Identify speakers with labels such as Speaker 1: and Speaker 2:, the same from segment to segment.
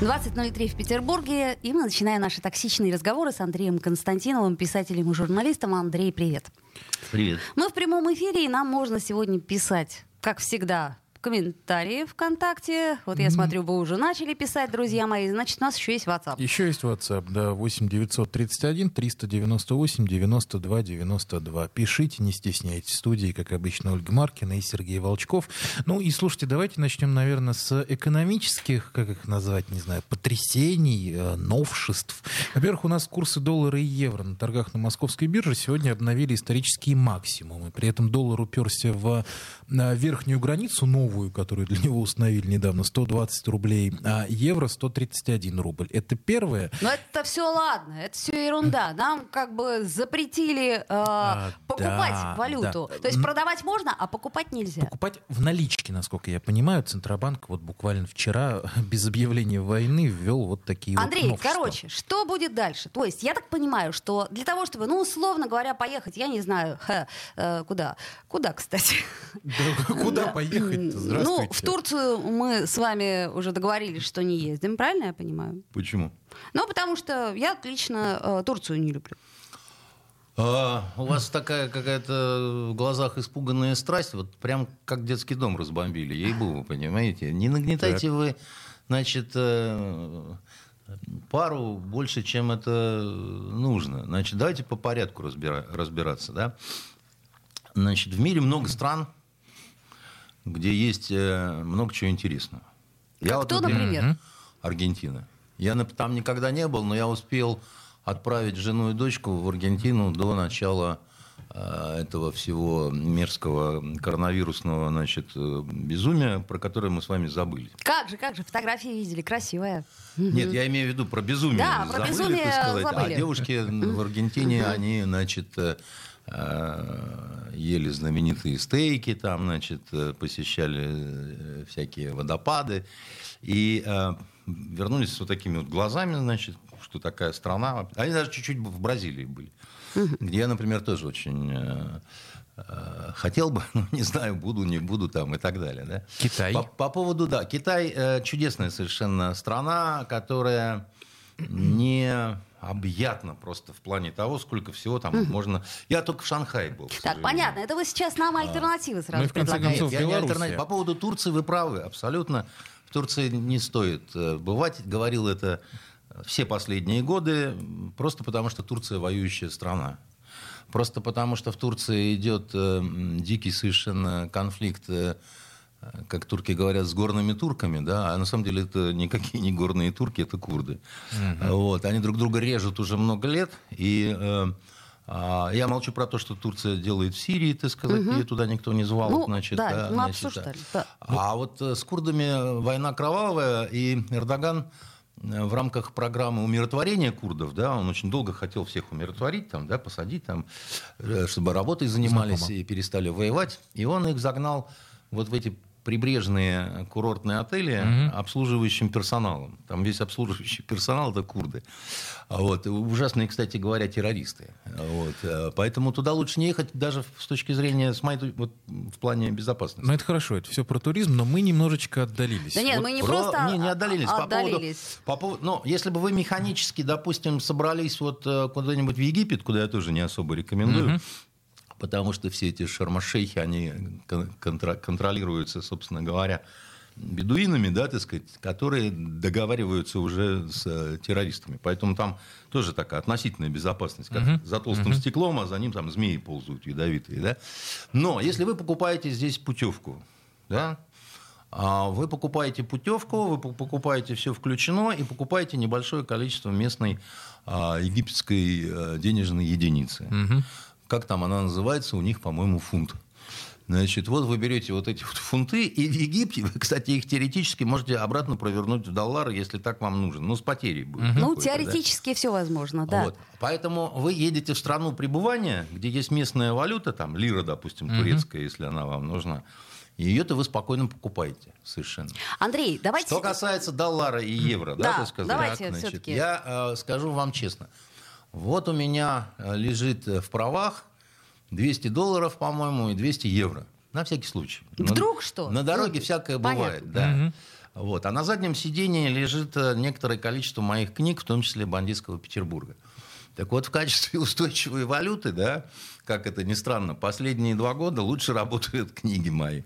Speaker 1: 20.03 в Петербурге, и мы начинаем наши токсичные разговоры с Андреем Константиновым, писателем и журналистом. Андрей, привет.
Speaker 2: Привет.
Speaker 1: Мы в прямом эфире, и нам можно сегодня писать, как всегда, комментарии ВКонтакте. Вот я смотрю, вы уже начали писать, друзья мои. Значит, у нас еще есть WhatsApp.
Speaker 3: Еще есть WhatsApp, да, 8 931 398 92 92. Пишите, не стесняйтесь. В студии, как обычно, Ольга Маркина и Сергей Волчков. Ну и слушайте, давайте начнем, наверное, с экономических, как их назвать, не знаю, потрясений, э, новшеств. Во-первых, у нас курсы доллара и евро на торгах на московской бирже сегодня обновили исторические максимумы. При этом доллар уперся в на верхнюю границу, новую новую, которую для него установили недавно, 120 рублей, а евро 131 рубль. Это первое.
Speaker 1: Но это все ладно, это все ерунда. Нам как бы запретили э, а, покупать да, валюту. Да. То есть продавать можно, а покупать нельзя.
Speaker 3: Покупать в наличке, насколько я понимаю. Центробанк вот буквально вчера без объявления войны ввел вот такие
Speaker 1: Андрей,
Speaker 3: вот
Speaker 1: короче, что будет дальше? То есть я так понимаю, что для того, чтобы, ну, условно говоря, поехать, я не знаю, ха, э, куда? Куда, кстати?
Speaker 3: Да, куда поехать
Speaker 1: ну, в Турцию мы с вами уже договорились, что не ездим, правильно я понимаю?
Speaker 2: Почему?
Speaker 1: Ну, потому что я лично э, Турцию не люблю.
Speaker 2: А, у вас такая какая-то в глазах испуганная страсть, вот прям как детский дом разбомбили, ей-богу, понимаете? Не нагнетайте так. вы, значит, э, пару больше, чем это нужно. Значит, давайте по порядку разбира- разбираться, да? Значит, в мире много стран, где есть э, много чего интересного.
Speaker 1: Я вот, например?
Speaker 2: Аргентина. Я там никогда не был, но я успел отправить жену и дочку в Аргентину до начала э, этого всего мерзкого коронавирусного значит, э, безумия, про которое мы с вами забыли.
Speaker 1: Как же, как же, фотографии видели, красивая.
Speaker 2: Нет, я имею в виду про безумие.
Speaker 1: Да, про
Speaker 2: забыли,
Speaker 1: безумие
Speaker 2: так сказать. А
Speaker 1: забыли.
Speaker 2: А девушки в Аргентине, они, значит, ели знаменитые стейки, там, значит, э, посещали э, всякие водопады. И вернулись с вот такими вот глазами, значит, что такая страна. Они даже чуть-чуть в Бразилии были. Где я, например, тоже очень хотел бы, но не знаю, буду, не буду там и так далее. Да?
Speaker 3: Китай.
Speaker 2: По, по поводу, да, Китай чудесная совершенно страна, которая не объятно просто в плане того, сколько всего там mm. можно. Я только в Шанхае был.
Speaker 1: Так, понятно. Это вы сейчас нам альтернативы сразу
Speaker 3: ну, в конце концов,
Speaker 2: я не альтернатив. По поводу Турции вы правы, абсолютно. В Турции не стоит э, бывать. Говорил это все последние годы, просто потому что Турция воюющая страна. Просто потому что в Турции идет э, дикий совершенно конфликт э, как турки говорят, с горными турками, да, а на самом деле это никакие не горные турки, это курды. Угу. Вот, они друг друга режут уже много лет, и э, а, я молчу про то, что Турция делает в Сирии, так сказать, угу. ее туда никто не звал.
Speaker 1: Ну,
Speaker 2: значит,
Speaker 1: да,
Speaker 2: да,
Speaker 1: мы
Speaker 2: значит,
Speaker 1: обсуждали.
Speaker 2: Да. Да. А вот э, с курдами война кровавая, и Эрдоган э, в рамках программы умиротворения курдов, да, он очень долго хотел всех умиротворить, там, да, посадить, там, э, чтобы работой занимались Знакомо. и перестали воевать, и он их загнал вот в эти прибрежные курортные отели угу. обслуживающим персоналом. Там весь обслуживающий персонал это курды. Вот. Ужасные, кстати говоря, террористы. Вот. Поэтому туда лучше не ехать даже с точки зрения, с моей, вот, в плане безопасности.
Speaker 3: Ну это хорошо, это все про туризм, но мы немножечко отдалились.
Speaker 1: Да нет, вот мы не про... просто
Speaker 2: не, не отдалились.
Speaker 1: отдалились.
Speaker 2: По поводу, по поводу, ну, если бы вы механически, допустим, собрались вот э, куда-нибудь в Египет, куда я тоже не особо рекомендую, угу потому что все эти шармашейхи, они контр- контролируются, собственно говоря, бедуинами, да, так сказать, которые договариваются уже с э, террористами. Поэтому там тоже такая относительная безопасность, как uh-huh. за толстым uh-huh. стеклом, а за ним там змеи ползают ядовитые, да. Но если вы покупаете здесь путевку, да, а вы покупаете путевку, вы покупаете все включено и покупаете небольшое количество местной а, египетской а, денежной единицы. Uh-huh как там она называется, у них, по-моему, фунт. Значит, вот вы берете вот эти фунты, и в Египте, вы, кстати, их теоретически можете обратно провернуть в доллары, если так вам нужно. Ну, с потерей будет.
Speaker 1: Ну,
Speaker 2: какой-то, да.
Speaker 1: теоретически все возможно, да.
Speaker 2: Вот. Поэтому вы едете в страну пребывания, где есть местная валюта, там лира, допустим, турецкая, если она вам нужна. Ее-то вы спокойно покупаете совершенно.
Speaker 1: Андрей, давайте...
Speaker 2: Что касается доллара и евро, да,
Speaker 1: Да,
Speaker 2: так сказать,
Speaker 1: давайте
Speaker 2: значит,
Speaker 1: всё-таки.
Speaker 2: я э, скажу вам честно. Вот у меня э, лежит э, в правах 200 долларов, по-моему, и 200 евро. На всякий случай. На-
Speaker 1: Вдруг что?
Speaker 2: На дороге
Speaker 1: Ну,
Speaker 2: всякое
Speaker 1: понятно.
Speaker 2: бывает, да. Вот. А на заднем сидении лежит э, некоторое количество моих книг, в том числе бандитского Петербурга. Так вот, в качестве устойчивой валюты, да, как это ни странно, последние два года лучше работают книги мои.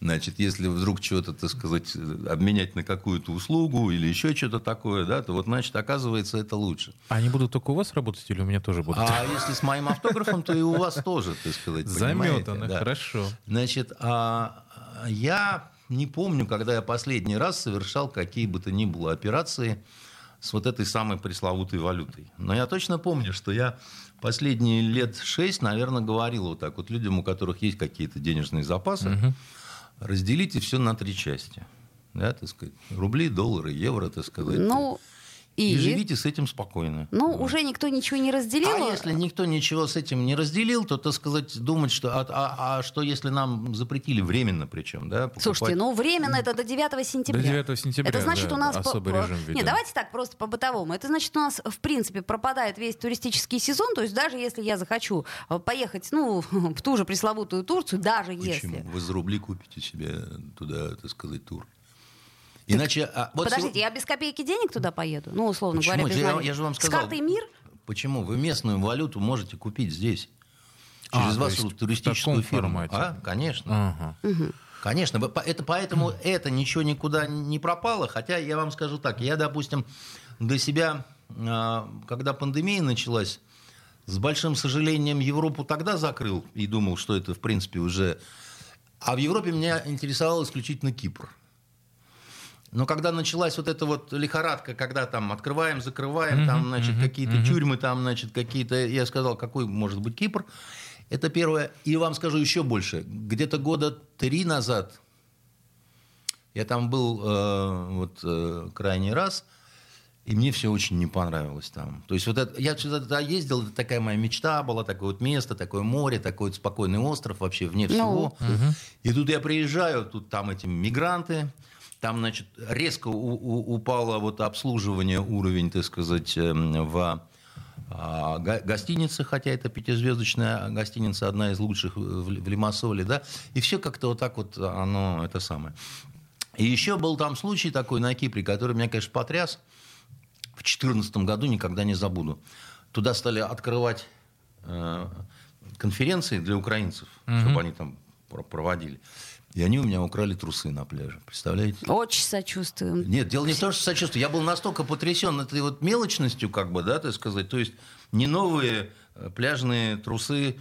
Speaker 2: Значит, если вдруг что-то, так сказать, обменять на какую-то услугу или еще что-то такое, да, то вот, значит, оказывается, это лучше.
Speaker 3: Они будут только у вас работать или у меня тоже будут?
Speaker 2: А если с моим автографом, то и у вас тоже, так сказать,
Speaker 3: Заметано,
Speaker 2: да.
Speaker 3: хорошо.
Speaker 2: Значит, а, а, я не помню, когда я последний раз совершал какие бы то ни было операции с вот этой самой пресловутой валютой. Но я точно помню, что я последние лет шесть, наверное, говорил вот так вот людям, у которых есть какие-то денежные запасы, разделите все на три части. Да, так сказать, рубли, доллары, евро, так сказать.
Speaker 1: Ну, и...
Speaker 2: и живите с этим спокойно.
Speaker 1: Ну,
Speaker 2: Вот.
Speaker 1: уже никто ничего не разделил.
Speaker 2: А если никто ничего с этим не разделил, то, так сказать, думать, что... А, а- а что если нам запретили временно причем, да? покупать-
Speaker 1: Слушайте, ну временно это до 9 сентября.
Speaker 3: До 9 сентября,
Speaker 1: Это значит,
Speaker 3: да,
Speaker 1: у нас...
Speaker 3: особый
Speaker 1: по-
Speaker 3: режим
Speaker 1: Не,
Speaker 3: введен.
Speaker 1: давайте так, просто по-бытовому. Это значит, у нас, в принципе, пропадает весь туристический сезон. То есть даже если я захочу э, поехать, ну, в ту же пресловутую Турцию, даже
Speaker 2: Почему?
Speaker 1: если...
Speaker 2: Вы за рубли купите себе туда, так сказать, тур. Иначе... а, вот
Speaker 1: Подождите,
Speaker 2: сего-
Speaker 1: я без копейки денег туда поеду? Ну, условно
Speaker 2: Почему?
Speaker 1: говоря, без
Speaker 2: Я- я же вам
Speaker 1: С
Speaker 2: сказал.
Speaker 1: картой МИР?
Speaker 2: Почему? Вы местную валюту можете купить здесь.
Speaker 3: А,
Speaker 2: Через
Speaker 3: то
Speaker 2: вашу
Speaker 3: есть в
Speaker 2: туристическую фирму.
Speaker 3: формате.
Speaker 2: А? Конечно.
Speaker 3: Ага.
Speaker 2: Конечно, вы- по- это, поэтому это ничего никуда не пропало. Хотя я вам скажу так, я, допустим, для себя, а, когда пандемия началась, с большим сожалением Европу тогда закрыл и думал, что это, в принципе, уже... А в Европе меня интересовал исключительно Кипр. Но когда началась вот эта вот лихорадка, когда там открываем, закрываем, там, значит, какие-то тюрьмы, там, значит, какие-то... Я сказал, какой может быть Кипр? Это первое. И вам скажу еще больше. Где-то года три назад я там был э, вот э, крайний раз, и мне все очень не понравилось там. То есть вот это, я сюда туда ездил, это такая моя мечта была, такое вот место, такое море, такой вот спокойный остров вообще вне всего. И тут я приезжаю, тут там эти мигранты, там, значит, резко у- у- упало вот обслуживание, уровень, так сказать, эм, в а, гостинице, хотя это пятизвездочная гостиница, одна из лучших в Лимассоле, да, и все как-то вот так вот оно, это самое. И еще был там случай такой на Кипре, который меня, конечно, потряс. В 2014 году никогда не забуду. Туда стали открывать э, конференции для украинцев, чтобы они там про- проводили. И они у меня украли трусы на пляже. Представляете?
Speaker 1: Очень сочувствуем.
Speaker 2: Нет, дело не в том, что сочувствую. Я был настолько потрясен этой вот мелочностью, как бы, да, так сказать. То есть не новые э, пляжные трусы,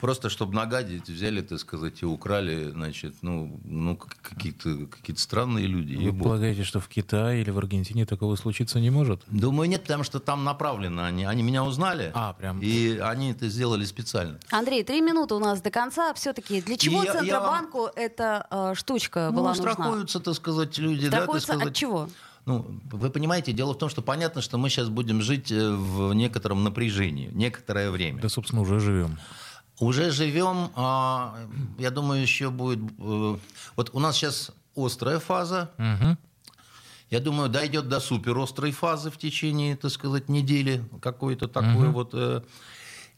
Speaker 2: просто чтобы нагадить, взяли, так сказать, и украли, значит, ну, ну какие-то какие странные люди.
Speaker 3: Вы полагаете, что в Китае или в Аргентине такого случиться не может?
Speaker 2: Думаю, нет, потому что там направлено они. Они меня узнали,
Speaker 3: А, прям.
Speaker 2: и они это сделали специально.
Speaker 1: Андрей, три минуты у нас до конца. Все-таки для чего
Speaker 2: И я- я
Speaker 1: Центробанку эта э, штучка была
Speaker 2: ну,
Speaker 1: нужна?
Speaker 2: страхуются, так сказать, люди. да, так
Speaker 1: Страхуются
Speaker 2: сказать.
Speaker 1: от чего?
Speaker 2: Ну, вы понимаете, дело в том, что понятно, что мы сейчас будем жить э, в некотором напряжении, некоторое время.
Speaker 3: Да, собственно, уже живем.
Speaker 2: Уже живем, а, я думаю, еще будет... э, Вот у нас сейчас острая фаза.
Speaker 3: Мгм.
Speaker 2: Я думаю, дойдет до суперострой фазы в течение, так сказать, недели какой-то такой вот.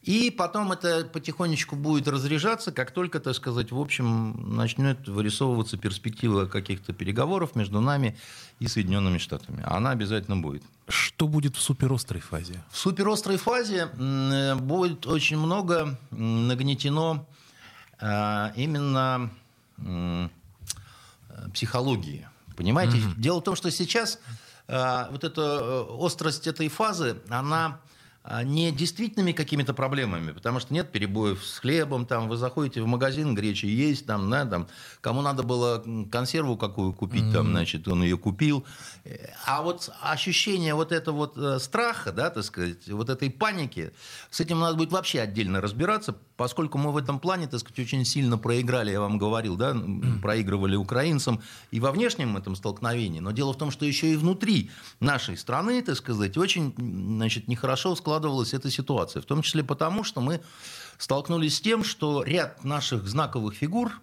Speaker 2: И потом это потихонечку будет разряжаться, как только, так сказать, в общем, начнет вырисовываться перспектива каких-то переговоров между нами и Соединенными Штатами. Она обязательно будет.
Speaker 3: Что будет в суперострой фазе?
Speaker 2: В суперострой фазе будет очень много нагнетено э, именно психологии. Понимаете? Дело в том, что сейчас э, вот эта э, острость этой фазы, она а не действительными какими-то проблемами, потому что нет перебоев с хлебом, там вы заходите в магазин, гречи есть, там, да, там, кому надо было консерву какую купить, mm-hmm. там, значит, он ее купил. А вот ощущение вот этого вот э, страха, да, так сказать, вот этой паники, с этим надо будет вообще отдельно разбираться, поскольку мы в этом плане, так сказать, очень сильно проиграли, я вам говорил, да, проигрывали украинцам и во внешнем этом столкновении, но дело в том, что еще и внутри нашей страны, так сказать, очень, значит, нехорошо складывается складывалась эта ситуация. В том числе потому, что мы столкнулись с тем, что ряд наших знаковых фигур,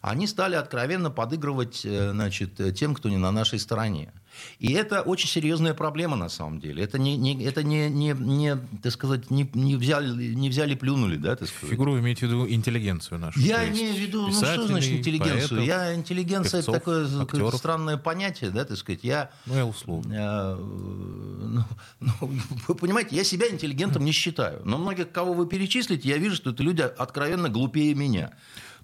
Speaker 2: они стали откровенно подыгрывать э, значит, тем, кто не на нашей стороне. И это очень серьезная проблема на самом деле. Это не, не, это не, не, не, так сказать, не, не, взяли, не взяли, плюнули, да, так сказать.
Speaker 3: Фигуру имеете в виду интеллигенцию нашу?
Speaker 2: Я имею в виду, ну что значит интеллигенцию? Поэтов, я интеллигенция певцов, это такое актеров. странное понятие, да, так сказать. Я,
Speaker 3: ну, я условно. Я,
Speaker 2: ну, ну, вы понимаете, я себя интеллигентом не считаю. Но многих, кого вы перечислите, я вижу, что это люди откровенно глупее меня.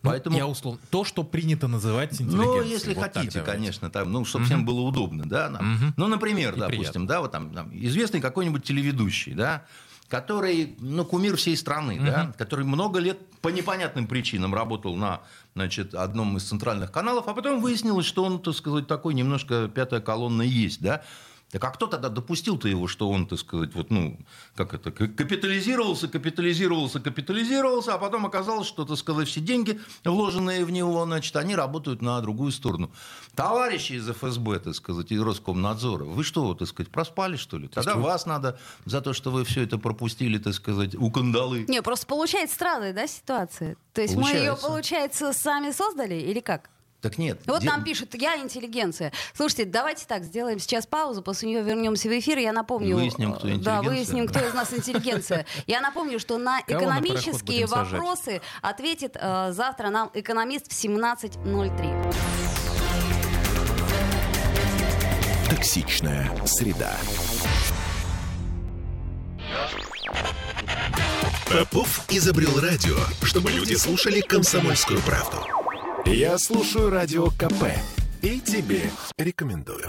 Speaker 3: Ну, Поэтому... Я условно. То, что принято называть интеллигенцией.
Speaker 2: Ну, если вот хотите, конечно, там, ну, чтобы угу. всем было удобно, да. Нам. Угу. Ну, например, И допустим, приятно. да, вот там, там известный какой-нибудь телеведущий, да, который, ну, кумир всей страны, угу. да, который много лет по непонятным причинам работал на, значит, одном из центральных каналов, а потом выяснилось, что он, так сказать, такой немножко пятая колонна есть, да. Так а кто тогда допустил-то его, что он, так сказать, вот, ну, как это, капитализировался, капитализировался, капитализировался, а потом оказалось, что, так сказать, все деньги, вложенные в него, значит, они работают на другую сторону. Товарищи из ФСБ, так сказать, из Роскомнадзора, вы что, так сказать, проспали, что ли? Тогда что? вас надо за то, что вы все это пропустили, так сказать, у кандалы.
Speaker 1: Не, просто получается странная, да, ситуация? То есть получается. мы ее, получается, сами создали или как?
Speaker 2: Так нет.
Speaker 1: Вот де... нам пишут, я интеллигенция. Слушайте, давайте так, сделаем сейчас паузу, после нее вернемся в эфир. Я напомню...
Speaker 2: Выясним, кто интеллигенция.
Speaker 1: Да, выясним, кто из нас интеллигенция. Я напомню, что на экономические вопросы ответит э, завтра нам экономист в 17.03.
Speaker 4: Токсичная среда. Попов изобрел радио, чтобы люди слушали комсомольскую правду. Я слушаю радио КП и тебе рекомендую.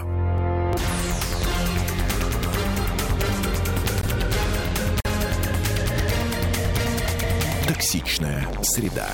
Speaker 4: Токсичная среда.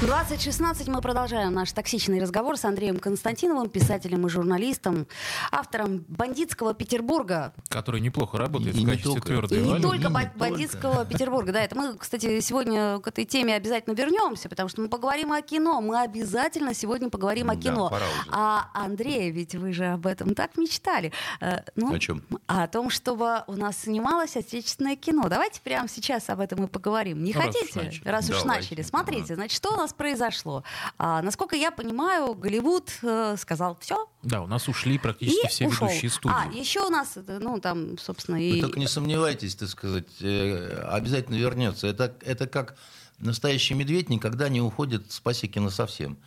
Speaker 1: 2016 мы продолжаем наш токсичный разговор с Андреем Константиновым, писателем и журналистом, автором «Бандитского Петербурга».
Speaker 3: Который неплохо работает
Speaker 2: и в качестве твердой
Speaker 1: И не только и «Бандитского только. Петербурга». Да, это мы, кстати, сегодня к этой теме обязательно вернемся, потому что мы поговорим о кино. Мы обязательно сегодня поговорим о кино.
Speaker 2: Да, пора уже.
Speaker 1: А Андрей, ведь вы же об этом так мечтали.
Speaker 2: Э, ну, о чем?
Speaker 1: О том, чтобы у нас снималось отечественное кино. Давайте прямо сейчас об этом и поговорим. Не ну, хотите? Раз уж начали. Раз уж начали. Смотрите, значит, что у нас нас произошло? А, насколько я понимаю, Голливуд э, сказал все.
Speaker 3: Да, у нас ушли практически и все ушел. ведущие студии.
Speaker 1: А, еще у нас, э, ну, там, собственно, и...
Speaker 2: Вы только не сомневайтесь, так сказать, э, обязательно вернется. Это, это как настоящий медведь никогда не уходит с пасеки на совсем.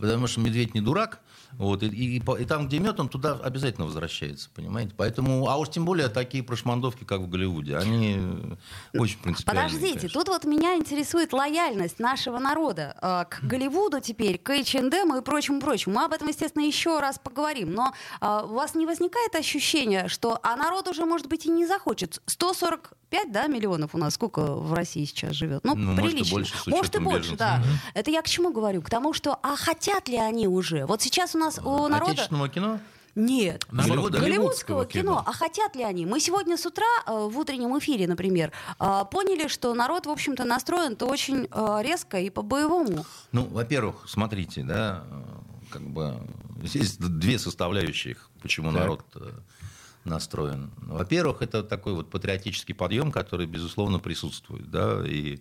Speaker 2: Потому что медведь не дурак, вот, и, и, и там, где мед, он туда обязательно возвращается, понимаете? Поэтому, а уж тем более такие прошмандовки, как в Голливуде, они очень принципиальные.
Speaker 1: Подождите,
Speaker 2: конечно.
Speaker 1: тут вот меня интересует лояльность нашего народа э, к Голливуду теперь, к H&M и прочему-прочему. Мы об этом, естественно, еще раз поговорим. Но э, у вас не возникает ощущения, что а народ уже, может быть, и не захочет? 140 5 да, миллионов у нас сколько в России сейчас живет? Ну, ну прилично.
Speaker 2: Может и больше,
Speaker 1: может, и больше да. Угу. Это я к чему говорю? К тому, что а хотят ли они уже? Вот сейчас у нас у народа...
Speaker 2: Отечественного кино?
Speaker 1: Нет, Наоборот, голливудского кино. кино. А хотят ли они? Мы сегодня с утра э, в утреннем эфире, например, э, поняли, что народ, в общем-то, настроен-то очень э, резко и по-боевому.
Speaker 2: Ну, во-первых, смотрите, да, как бы здесь две составляющих, почему так. народ настроен. Во-первых, это такой вот патриотический подъем, который, безусловно, присутствует. Да, и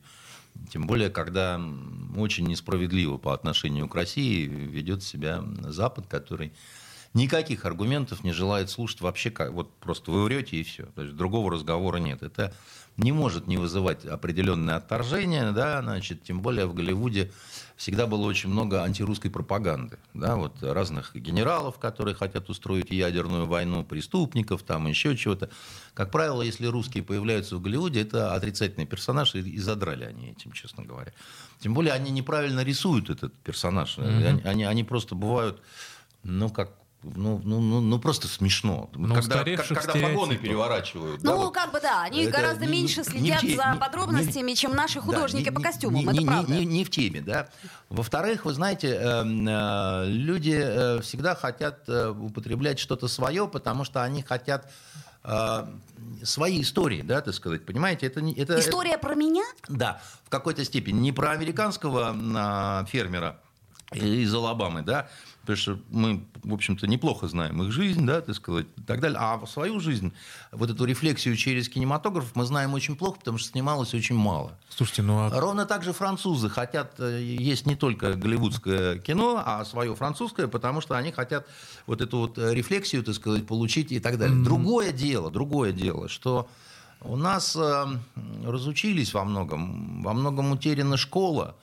Speaker 2: тем более, когда очень несправедливо по отношению к России ведет себя Запад, который никаких аргументов не желает слушать вообще, как, вот просто вы врете и все. То есть другого разговора нет. Это не может не вызывать определенное отторжение, да, значит, тем более в Голливуде всегда было очень много антирусской пропаганды, да, вот разных генералов, которые хотят устроить ядерную войну, преступников, там еще чего-то. Как правило, если русские появляются в Голливуде, это отрицательный персонаж, и задрали они этим, честно говоря. Тем более они неправильно рисуют этот персонаж. Mm-hmm. Они, они, они просто бывают, ну, как ну, ну, ну, ну просто смешно.
Speaker 3: Но
Speaker 2: когда как,
Speaker 3: устаревших
Speaker 2: когда погоны переворачивают. да,
Speaker 1: Ну,
Speaker 2: вот.
Speaker 1: как бы да, они
Speaker 2: Это
Speaker 1: гораздо
Speaker 2: не-
Speaker 1: меньше
Speaker 2: не-
Speaker 1: следят
Speaker 2: не
Speaker 1: за
Speaker 2: не-
Speaker 1: подробностями,
Speaker 2: не-
Speaker 1: чем наши
Speaker 2: Да,
Speaker 1: художники
Speaker 2: не-
Speaker 1: по
Speaker 2: не-
Speaker 1: костюмам.
Speaker 2: не-
Speaker 1: Это
Speaker 2: не-
Speaker 1: правда.
Speaker 2: Не, не в теме, да. Во-вторых, вы знаете, э, э, люди э, всегда хотят э, употреблять что-то свое, потому что они хотят э, свои истории, да, так сказать, понимаете? Это, не- это,
Speaker 1: История про меня?
Speaker 2: да, в какой-то степени. Не про американского а, фермера из Алабамы, да, потому что мы, в общем-то, неплохо знаем их жизнь, да, так сказать, и так далее. А свою жизнь, вот эту рефлексию через кинематограф мы знаем очень плохо, потому что снималось очень мало.
Speaker 3: Слушайте, ну а
Speaker 2: Ровно так же французы хотят э, есть не только голливудское кино, а свое французское, потому что они хотят вот эту вот э, рефлексию, так сказать, получить и так далее. Другое дело, другое дело, что у нас э, разучились во многом, во многом утеряна школа.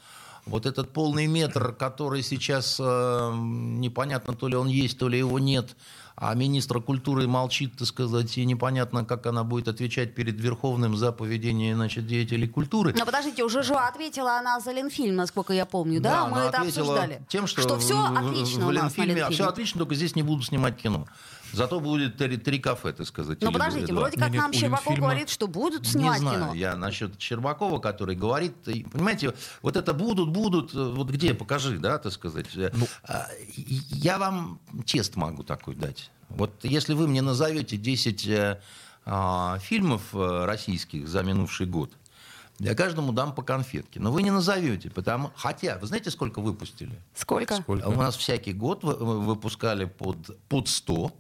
Speaker 2: Вот этот полный метр, который сейчас э, непонятно, то ли он есть, то ли его нет, а министр культуры молчит, так сказать, и непонятно, как она будет отвечать перед Верховным за поведение значит, деятелей культуры.
Speaker 1: Но подождите, уже же ответила она за Ленфильм, насколько я помню, да? Мы
Speaker 2: она
Speaker 1: это обсуждали.
Speaker 2: Тем, что,
Speaker 1: все
Speaker 2: в-
Speaker 1: отлично
Speaker 2: в
Speaker 1: у нас на
Speaker 2: Ленфильме,
Speaker 1: Ленфильме.
Speaker 2: все отлично, только здесь не буду снимать кино. Зато будет три, три кафе, так сказать.
Speaker 1: Но
Speaker 2: или
Speaker 1: подождите,
Speaker 2: два.
Speaker 1: вроде как
Speaker 3: Нет,
Speaker 1: нам
Speaker 3: у
Speaker 1: Щербаков
Speaker 3: Ленфильма-
Speaker 1: говорит, что будут
Speaker 2: Не
Speaker 1: снимать
Speaker 2: знаю,
Speaker 1: кино.
Speaker 2: я насчет Щербакова, который говорит, понимаете, вот это будут, будут, э, вот где, покажи, да, так сказать.
Speaker 1: Ну.
Speaker 2: А, Я вам тест могу такой дать. Вот если вы мне назовете 10 э, а, фильмов э, российских за минувший год, я каждому дам по конфетке. Но вы не назовете, потому... Хотя, вы знаете, сколько выпустили?
Speaker 1: Сколько?
Speaker 3: сколько?
Speaker 2: У нас всякий год вы- вы- выпускали под, под 100.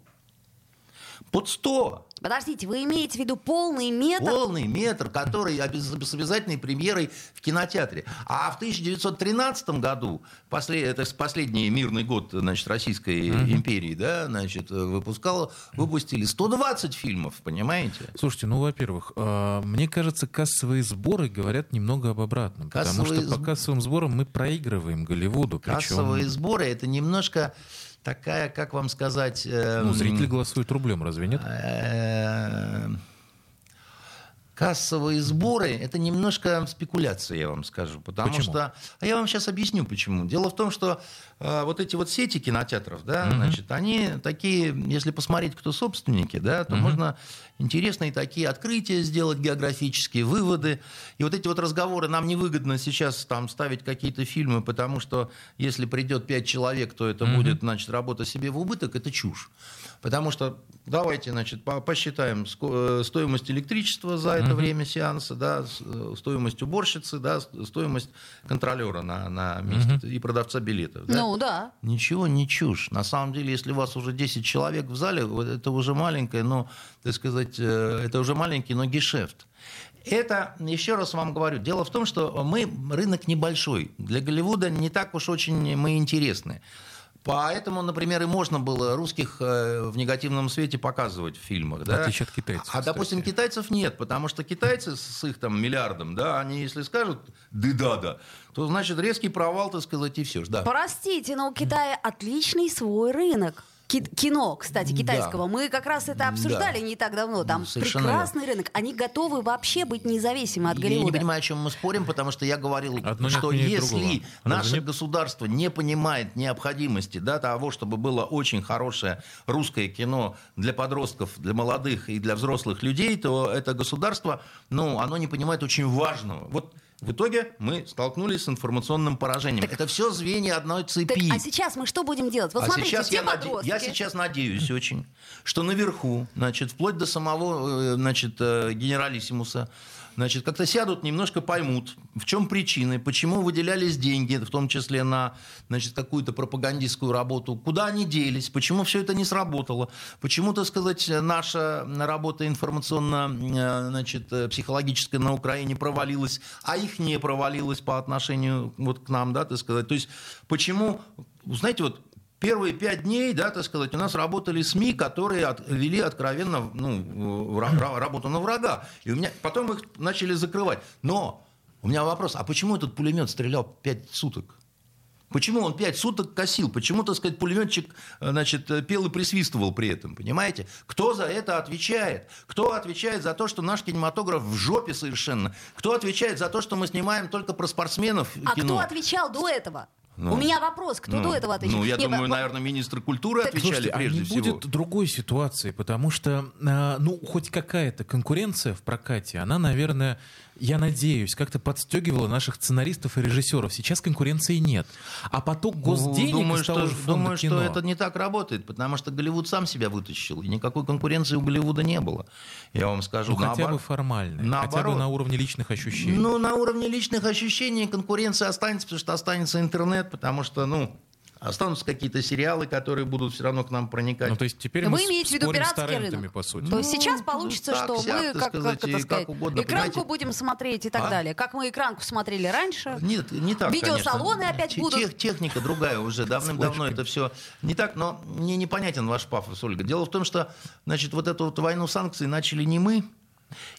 Speaker 2: Под 100.
Speaker 1: Подождите, вы имеете в виду полный метр?
Speaker 2: Полный метр, который с обязательной премьерой в кинотеатре. А в 1913 году, после, это последний мирный год значит, Российской империи, да, значит, выпускал, выпустили 120 фильмов, понимаете?
Speaker 3: Слушайте, ну, во-первых, э, мне кажется, кассовые сборы говорят немного об обратном. потому
Speaker 2: Кассовые
Speaker 3: что по кассовым сборам мы проигрываем Голливуду. причем,
Speaker 2: Кассовые сборы это немножко такая, как вам сказать... э,
Speaker 3: Ну, зрители голосуют рублем, разве нет?
Speaker 2: Э, Кассовые сборы – это немножко спекуляция, я вам скажу. Потому
Speaker 3: Почему?
Speaker 2: что... А я вам сейчас объясню, почему. Дело в том, что э, вот эти вот сети кинотеатров, да, значит, они такие, если посмотреть, кто собственники, да, то можно интересные такие открытия сделать, географические выводы. И вот эти вот разговоры, нам невыгодно сейчас там ставить какие-то фильмы, потому что если придет пять человек, то это будет, значит, работа себе в убыток, это чушь. Потому что давайте, значит, по- посчитаем э, стоимость электричества за это время сеанса, да, э, стоимость уборщицы, да, стоимость контролера на, на месте и продавца билетов. да.
Speaker 1: Ну да.
Speaker 2: Ничего не чушь. На самом деле, если у вас уже 10 человек в зале, вот это уже маленькое, но, так сказать, э, это уже маленький, но гешефт. Это, еще раз вам говорю, дело в том, что мы рынок небольшой. Для Голливуда не так уж очень мы интересны. Поэтому, например, и можно было русских э, в негативном свете показывать в фильмах. Да?
Speaker 3: отличие от китайцев,
Speaker 2: А, допустим,
Speaker 3: кстати.
Speaker 2: китайцев нет, потому что китайцы с их там миллиардом, да, они если скажут «да-да-да», то значит резкий провал, так сказать, и все. Да.
Speaker 1: Простите, но у Китая отличный свой рынок. Ки- Кино, кстати,
Speaker 2: Да.
Speaker 1: китайского. Мы как раз это обсуждали
Speaker 2: Да.
Speaker 1: не так давно. Там
Speaker 2: Совершенно
Speaker 1: прекрасный рынок. Они готовы вообще быть независимы от
Speaker 2: Я не
Speaker 1: Голливуда.
Speaker 2: понимаю, о чем мы спорим, потому что я говорил,
Speaker 3: Одно
Speaker 2: что если
Speaker 3: другого.
Speaker 2: Наше
Speaker 3: нет?
Speaker 2: государство не понимает необходимости да, того, чтобы было очень хорошее русское кино для подростков, для молодых и для взрослых людей, то это государство, ну, оно не понимает очень важного. Вот в итоге мы столкнулись с информационным поражением. это все звенья одной
Speaker 1: Так,
Speaker 2: цепи.
Speaker 1: а сейчас мы что будем делать? Вот
Speaker 2: А
Speaker 1: смотрите,
Speaker 2: сейчас я, наде- я сейчас надеюсь очень, что наверху, значит, вплоть до самого, э, значит, э, генералиссимуса, значит, как-то сядут, немножко поймут, в чем причины, почему выделялись деньги, в том числе на, значит, какую-то пропагандистскую работу, куда они делись, почему все это не сработало, почему, так сказать, наша работа информационно, э, значит, э, психологическая на Украине провалилась, а их не провалилась по отношению вот к нам, да, так сказать. То есть почему, знаете, вот Первые пять дней, да, так сказать, у нас работали СМИ, которые от- вели откровенно ну, работу на врага. И у меня потом их начали закрывать. Но у меня вопрос: а почему этот пулемет стрелял пять суток? Почему он пять суток косил? Почему, так сказать, пулеметчик э, значит, э, пел и присвистывал при этом? Понимаете? Кто за это отвечает? Кто отвечает за то, что наш кинематограф в жопе совершенно? Кто отвечает за то, что мы снимаем только про спортсменов
Speaker 1: А
Speaker 2: кино?
Speaker 1: кто отвечал до этого? Ну, У меня вопрос, кто
Speaker 2: ну,
Speaker 1: до этого отвечал?
Speaker 2: Ну, я Нет, думаю, наверное, министры культуры так, отвечали
Speaker 3: слушайте,
Speaker 2: прежде
Speaker 3: а не
Speaker 2: всего.
Speaker 3: будет другой ситуации, потому что, ну, хоть какая-то конкуренция в прокате, она, наверное, я надеюсь, как-то подстегивала наших сценаристов и режиссеров. Сейчас конкуренции нет. А поток ну, госденег
Speaker 2: думаю,
Speaker 3: из того
Speaker 2: что,
Speaker 3: же фонда
Speaker 2: Думаю,
Speaker 3: кино...
Speaker 2: что это не так работает, потому что Голливуд сам себя вытащил, и никакой конкуренции у Голливуда не было. Я вам скажу.
Speaker 3: Ну, хотя бы формально, хотя бы на уровне личных ощущений.
Speaker 2: Ну, на уровне личных ощущений конкуренция останется, потому что останется интернет, потому что, ну, Останутся какие-то сериалы, которые будут все равно к нам проникать.
Speaker 3: Ну, то есть теперь
Speaker 1: Вы
Speaker 3: мы
Speaker 1: имеете в виду пиратский рынок?
Speaker 3: по сути.
Speaker 1: То есть
Speaker 2: ну,
Speaker 1: сейчас получится,
Speaker 2: так,
Speaker 1: что
Speaker 2: всяк,
Speaker 1: мы, как,
Speaker 2: сказать,
Speaker 1: как это сказать,
Speaker 2: как угодно,
Speaker 1: экранку
Speaker 2: понимаете?
Speaker 1: будем смотреть и так
Speaker 2: А?
Speaker 1: далее. Как мы экранку смотрели раньше.
Speaker 2: Нет, не так,
Speaker 1: Видеосалоны
Speaker 2: конечно.
Speaker 1: опять
Speaker 2: Те-
Speaker 1: будут.
Speaker 2: тех- техника другая уже. Давным-давно это все не так, но мне непонятен ваш пафос, Ольга. Дело в том, что значит, вот эту вот войну санкций начали не мы,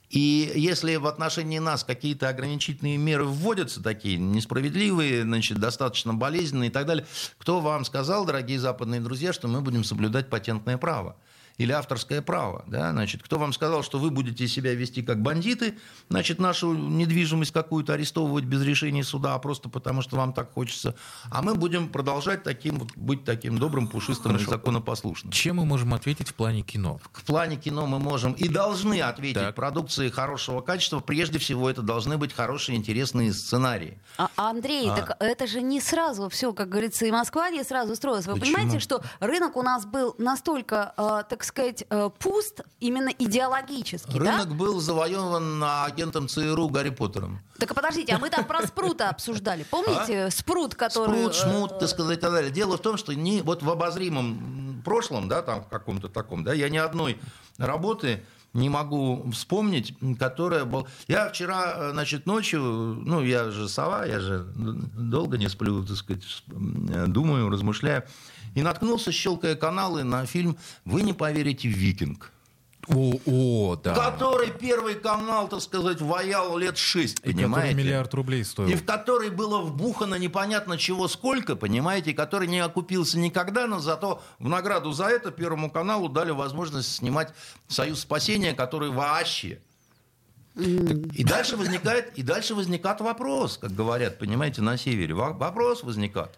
Speaker 2: и если в отношении нас какие-то ограничительные меры вводятся, такие несправедливые, значит, достаточно болезненные и так далее, кто вам сказал, дорогие западные друзья, что мы будем соблюдать патентное право? Или авторское право, да, значит, кто вам сказал, что вы будете себя вести как бандиты, значит, нашу недвижимость какую-то арестовывать без решения суда, а просто потому, что вам так хочется, а мы будем продолжать таким, вот, быть таким добрым, пушистым и законопослушным.
Speaker 3: Чем мы можем ответить в плане кино?
Speaker 2: В плане кино мы можем и должны ответить
Speaker 3: Так.
Speaker 2: продукции хорошего качества. Прежде всего, это должны быть хорошие, интересные сценарии.
Speaker 1: А, Андрей,
Speaker 2: А.
Speaker 1: так это же не сразу все, как говорится, и Москва не сразу строилась. Вы
Speaker 2: Почему?
Speaker 1: понимаете, что рынок у нас был настолько, э, так сказать, э, пуст именно идеологически,
Speaker 2: Рынок
Speaker 1: да?
Speaker 2: был завоеван агентом ЦРУ Гарри Поттером.
Speaker 1: Так а подождите, а мы там про спрута обсуждали. Помните спрут, который...
Speaker 2: Спрут,
Speaker 1: э,
Speaker 2: шмут, так сказать, и так далее. Дело в том, что не, вот в обозримом прошлом, да, там, каком-то таком, да, я ни одной работы не могу вспомнить, которая была... Я вчера, э, значит, ночью, ну, я же сова, я же долго не сплю, так сказать, думаю, размышляю, и наткнулся, щелкая каналы, на фильм «Вы не поверите, Викинг».
Speaker 3: О, о, да.
Speaker 2: Который первый канал, так сказать, ваял лет шесть,
Speaker 3: И который
Speaker 2: понимаете?
Speaker 3: миллиард рублей стоил.
Speaker 2: И в который было вбухано непонятно чего сколько, понимаете, и который не окупился никогда, но зато в награду за это Первому каналу дали возможность снимать «Союз спасения», который вообще... И дальше возникает, и дальше возникает вопрос, как говорят, понимаете, на севере. Во- Вопрос возникает.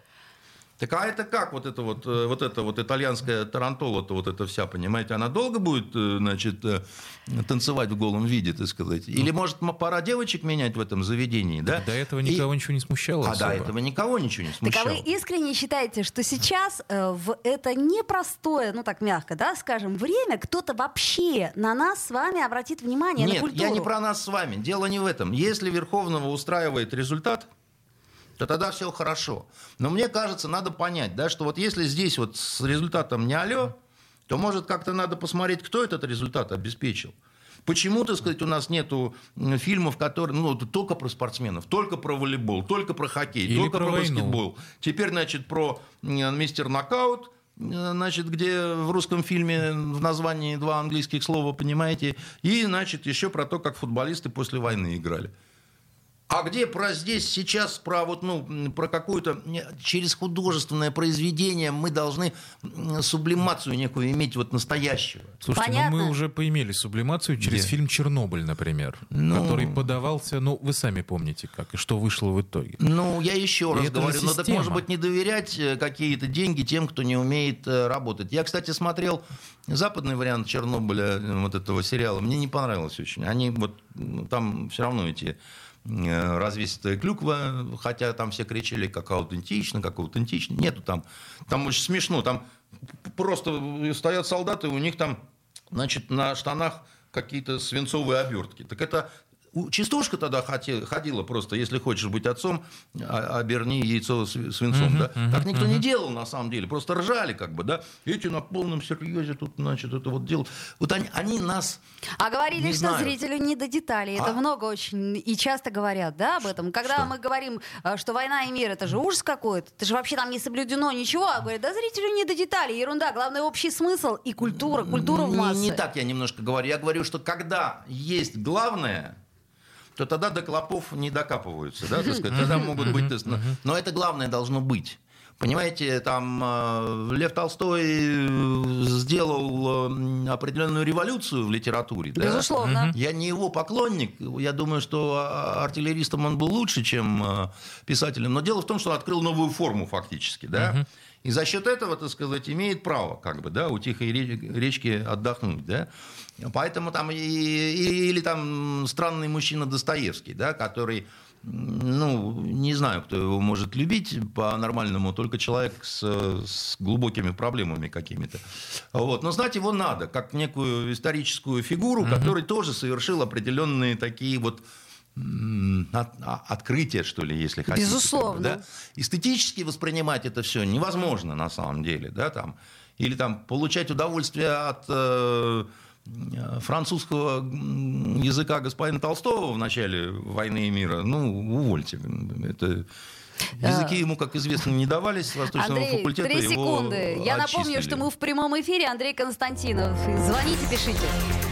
Speaker 2: Так а это как вот это вот, э, вот это вот итальянская тарантола-то вот эта вся, понимаете, она долго будет, э, значит, э, танцевать в голом виде, так сказать? Или, может, пора девочек менять в этом заведении, да?
Speaker 3: До этого
Speaker 2: И-
Speaker 3: никого ничего не смущало
Speaker 2: А
Speaker 3: особо.
Speaker 2: до этого никого ничего не
Speaker 1: Так а
Speaker 2: смущало.
Speaker 1: вы искренне считаете, что сейчас э, в это непростое, ну так мягко, да, скажем, время кто-то вообще на нас с вами обратит внимание на
Speaker 2: Нет,
Speaker 1: культуру?
Speaker 2: я не про нас с вами. Дело не в этом. Если Верховного устраивает результат, то тогда все хорошо. Но мне кажется, надо понять, да, что вот если здесь вот с результатом не алё, то, может, как-то надо посмотреть, кто этот результат обеспечил. Почему, так сказать, у нас нету м, фильмов, которые, ну, только про спортсменов, только про волейбол, только про хоккей,
Speaker 3: Или
Speaker 2: только
Speaker 3: про
Speaker 2: про,
Speaker 3: войну.
Speaker 2: баскетбол. Теперь, значит, про мистер нокаут, э, значит, где в русском фильме в названии два английских слова, понимаете, и, значит, еще про то, как футболисты после войны играли. А где про здесь, сейчас, про вот, ну, про какую-то через художественное произведение мы должны сублимацию некую иметь вот настоящего.
Speaker 3: Слушайте, ну
Speaker 1: Понятно.
Speaker 3: мы уже поимели сублимацию через
Speaker 2: Где?
Speaker 3: фильм «Чернобыль», например,
Speaker 2: Ну.
Speaker 3: который подавался, ну, вы сами помните как, и что вышло в итоге.
Speaker 2: Ну, я еще
Speaker 3: И
Speaker 2: раз говорю, ну так может быть не доверять э, какие-то деньги тем, кто не умеет э, работать. Я, кстати, смотрел западный вариант Чернобыля, э, вот этого сериала, мне не понравилось очень. Они вот, ну, там все равно эти развесистая клюква, хотя там все кричали, как аутентично, как аутентично. Нету там. Там очень смешно. Там просто стоят солдаты, у них там, значит, на штанах какие-то свинцовые обертки. Так это Частушка тогда ходила просто, если хочешь быть отцом, а- оберни яйцо сви- свинцом. да? так никто не делал на самом деле, просто ржали как бы, да. Эти на полном серьезе тут, значит, это вот делают. Вот они, они нас...
Speaker 1: А говорили,
Speaker 2: Не
Speaker 1: что
Speaker 2: знаю.
Speaker 1: зрителю не до деталей. Это
Speaker 2: А?
Speaker 1: много очень и часто говорят, да, об этом. Когда
Speaker 2: Что?
Speaker 1: мы говорим, э, что война и мир это же ужас какой-то, это же вообще там не соблюдено ничего, а говорят, да зрителю не до деталей, ерунда, главное общий смысл и культура, культура в
Speaker 2: Не-
Speaker 1: массы.
Speaker 2: Не так я немножко говорю. Я говорю, что когда есть главное, то тогда до клопов не докапываются, да, так сказать. Тогда могут быть... есть, Но это главное должно быть. Понимаете, там э, Лев Толстой э, сделал э, определенную революцию в литературе. да?
Speaker 1: Безусловно.
Speaker 2: Я не его поклонник. Я думаю, что а, артиллеристом он был лучше, чем писателем. Но дело в том, что он открыл новую форму фактически. Да? И за счет этого, так сказать, имеет право как бы, да, у тихой ре- речки отдохнуть. Да? Поэтому там и, и- или там странный мужчина Достоевский, да, который ну, не знаю, кто его может любить по-нормальному, только человек с, с глубокими проблемами какими-то. Вот. Но знать его надо, как некую историческую фигуру, который тоже совершил определенные такие вот а- открытия, что ли, если хотите.
Speaker 1: Безусловно.
Speaker 2: как бы, да. Эстетически воспринимать это все невозможно на самом деле, да, там. Или там получать удовольствие от э, э, французского языка господина Толстого в начале войны и мира, ну, увольте. Это... Языки ему, как известно, не давались с Восточного
Speaker 1: Андрей,
Speaker 2: факультета.
Speaker 1: три секунды. Я напомню,
Speaker 2: отчислили.
Speaker 1: что мы в прямом эфире. Андрей Константинов. Звоните, пишите.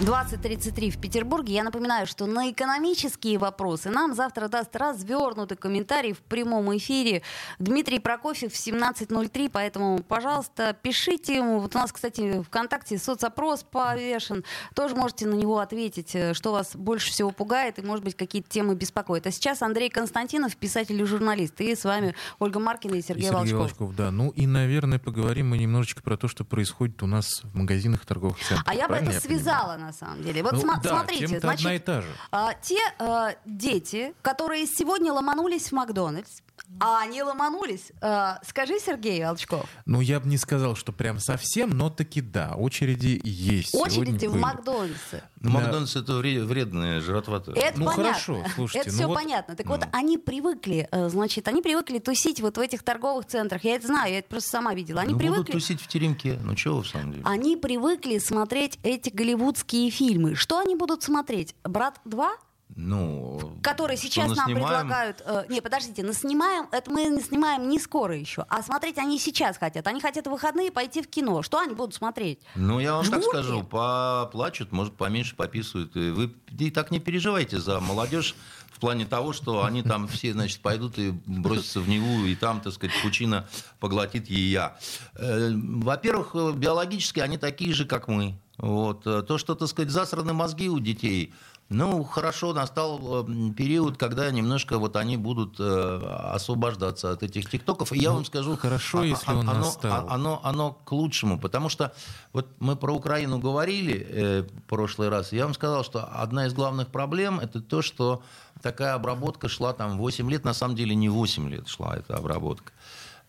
Speaker 1: 20.33 в Петербурге. Я напоминаю, что на экономические вопросы нам завтра даст развернутый комментарий в прямом эфире Дмитрий Прокофьев в 17.03, поэтому, пожалуйста, пишите ему. Вот у нас, кстати, ВКонтакте соцопрос повешен. Тоже можете на него ответить, э, что вас больше всего пугает и, может быть, какие-то темы беспокоят. А сейчас Андрей Константинов, писатель и журналист. И с вами Ольга Маркина и
Speaker 3: И
Speaker 1: Сергей,
Speaker 3: Сергей
Speaker 1: Волчков.
Speaker 3: Волчков, да. Ну и, наверное, поговорим мы немножечко про то, что происходит у нас в магазинах торговых центрах.
Speaker 1: А я бы это связала, на самом деле. Вот
Speaker 3: Ну
Speaker 1: сма-
Speaker 3: да,
Speaker 1: смотрите, значит,
Speaker 3: одна и та же.
Speaker 1: а, те а, дети, которые сегодня ломанулись в Макдональдс, а они ломанулись, а, скажи, Сергей Волчков,
Speaker 3: Ну, я бы не сказал, что прям совсем, но таки да, очереди есть.
Speaker 1: очереди
Speaker 3: Сегодня
Speaker 1: в
Speaker 3: были.
Speaker 1: Макдональдсе.
Speaker 2: Ну, Макдональдс это вре- вредная жратва-то.
Speaker 1: Это
Speaker 3: Ну,
Speaker 1: понятно.
Speaker 3: хорошо, слушайте,
Speaker 1: это
Speaker 3: ну
Speaker 1: все
Speaker 3: вот-
Speaker 1: понятно. Так вот, они привыкли, э, значит, они привыкли тусить вот в этих торговых центрах. Я это знаю, я это просто сама видела. Они
Speaker 2: ну, будут
Speaker 1: привыкли.
Speaker 2: тусить в теремке. Ну, чего в самом деле?
Speaker 1: Они привыкли смотреть эти голливудские фильмы. Что они будут смотреть? Брат 2?
Speaker 2: Ну,
Speaker 1: которые сейчас нам
Speaker 2: наснимаем?
Speaker 1: предлагают. э, не, подождите, на снимаем, это мы не снимаем не скоро еще, а смотреть они сейчас хотят. Они хотят в выходные пойти в кино. Что они будут смотреть?
Speaker 2: Ну, я вам так
Speaker 1: Жмурки?
Speaker 2: скажу, поплачут, может, поменьше пописывают. Вы и так не переживайте за молодежь в плане того, что они там все, значит, пойдут и бросятся в Неву, и там, так сказать, пучина поглотит ея. Э, Во-первых, э, биологически они такие же, как мы. Вот. Э, То, что, так сказать, засраны мозги у детей, ну, хорошо, настал э, период, когда немножко вот они будут э, освобождаться от этих тиктоков. И я
Speaker 3: Ну,
Speaker 2: вам скажу...
Speaker 3: хорошо,
Speaker 2: а-
Speaker 3: если
Speaker 2: а-
Speaker 3: он
Speaker 2: оно,
Speaker 3: настал.
Speaker 2: а- оно, оно к лучшему, потому что вот мы про Украину говорили э, в прошлый раз, я вам сказал, что одна из главных проблем это то, что такая обработка шла там 8 лет, на самом деле не 8 лет шла эта обработка.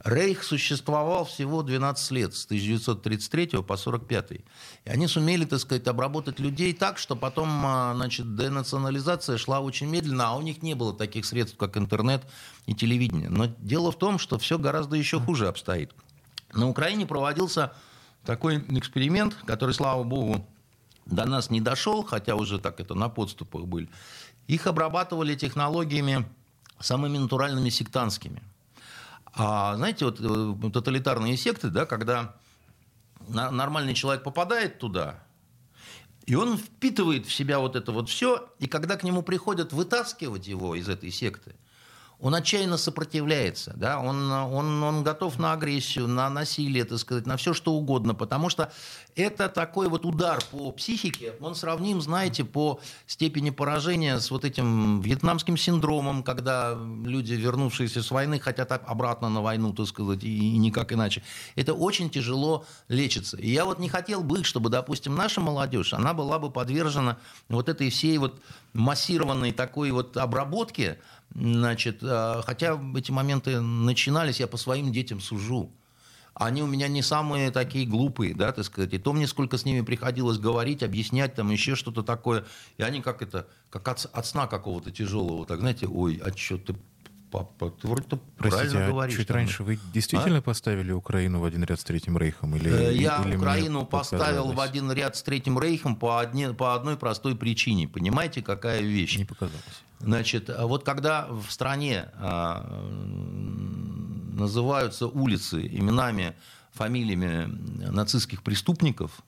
Speaker 2: Рейх существовал всего 12 лет, с 1933 по 1945. И они сумели, так сказать, обработать людей так, что потом а, значит, денационализация шла очень медленно, а у них не было таких средств, как интернет и телевидение. Но дело в том, что все гораздо еще хуже обстоит. На Украине проводился такой эксперимент, который, слава богу, до нас не дошел, хотя уже так это на подступах были. Их обрабатывали технологиями самыми натуральными сектантскими. А знаете, вот э, тоталитарные секты, да, когда нормальный человек попадает туда, и он впитывает в себя вот это вот все, и когда к нему приходят вытаскивать его из этой секты, он отчаянно сопротивляется, да, он, он, он готов на агрессию, на насилие, так сказать, на все что угодно, потому что это такой вот удар по психике, он сравним, знаете, по степени поражения с вот этим вьетнамским синдромом, когда люди, вернувшиеся с войны, хотят обратно на войну, так сказать, и, никак иначе. Это очень тяжело лечится. И я вот не хотел бы, чтобы, допустим, наша молодежь, она была бы подвержена вот этой всей вот массированной такой вот обработке, Значит, э, хотя эти моменты начинались, я по своим детям сужу. Они у меня не самые такие глупые, да, так сказать. И то мне сколько с ними приходилось говорить, объяснять там еще что-то такое. И они как это, как от, от сна какого-то тяжелого, так, знаете, ой, а что ты Папа, ты вроде
Speaker 3: Простите,
Speaker 2: правильно
Speaker 3: а
Speaker 2: говоришь.
Speaker 3: чуть
Speaker 2: там.
Speaker 3: раньше вы действительно поставили Украину в один ряд с Третьим Рейхом? Или,
Speaker 2: Э, Я
Speaker 3: или
Speaker 2: Украину поставил в один ряд с Третьим Рейхом по, одне- по одной простой причине. Понимаете, какая вещь?
Speaker 3: Не показалось.
Speaker 2: Значит, а вот когда в стране а, называются улицы именами, фамилиями нацистских преступников,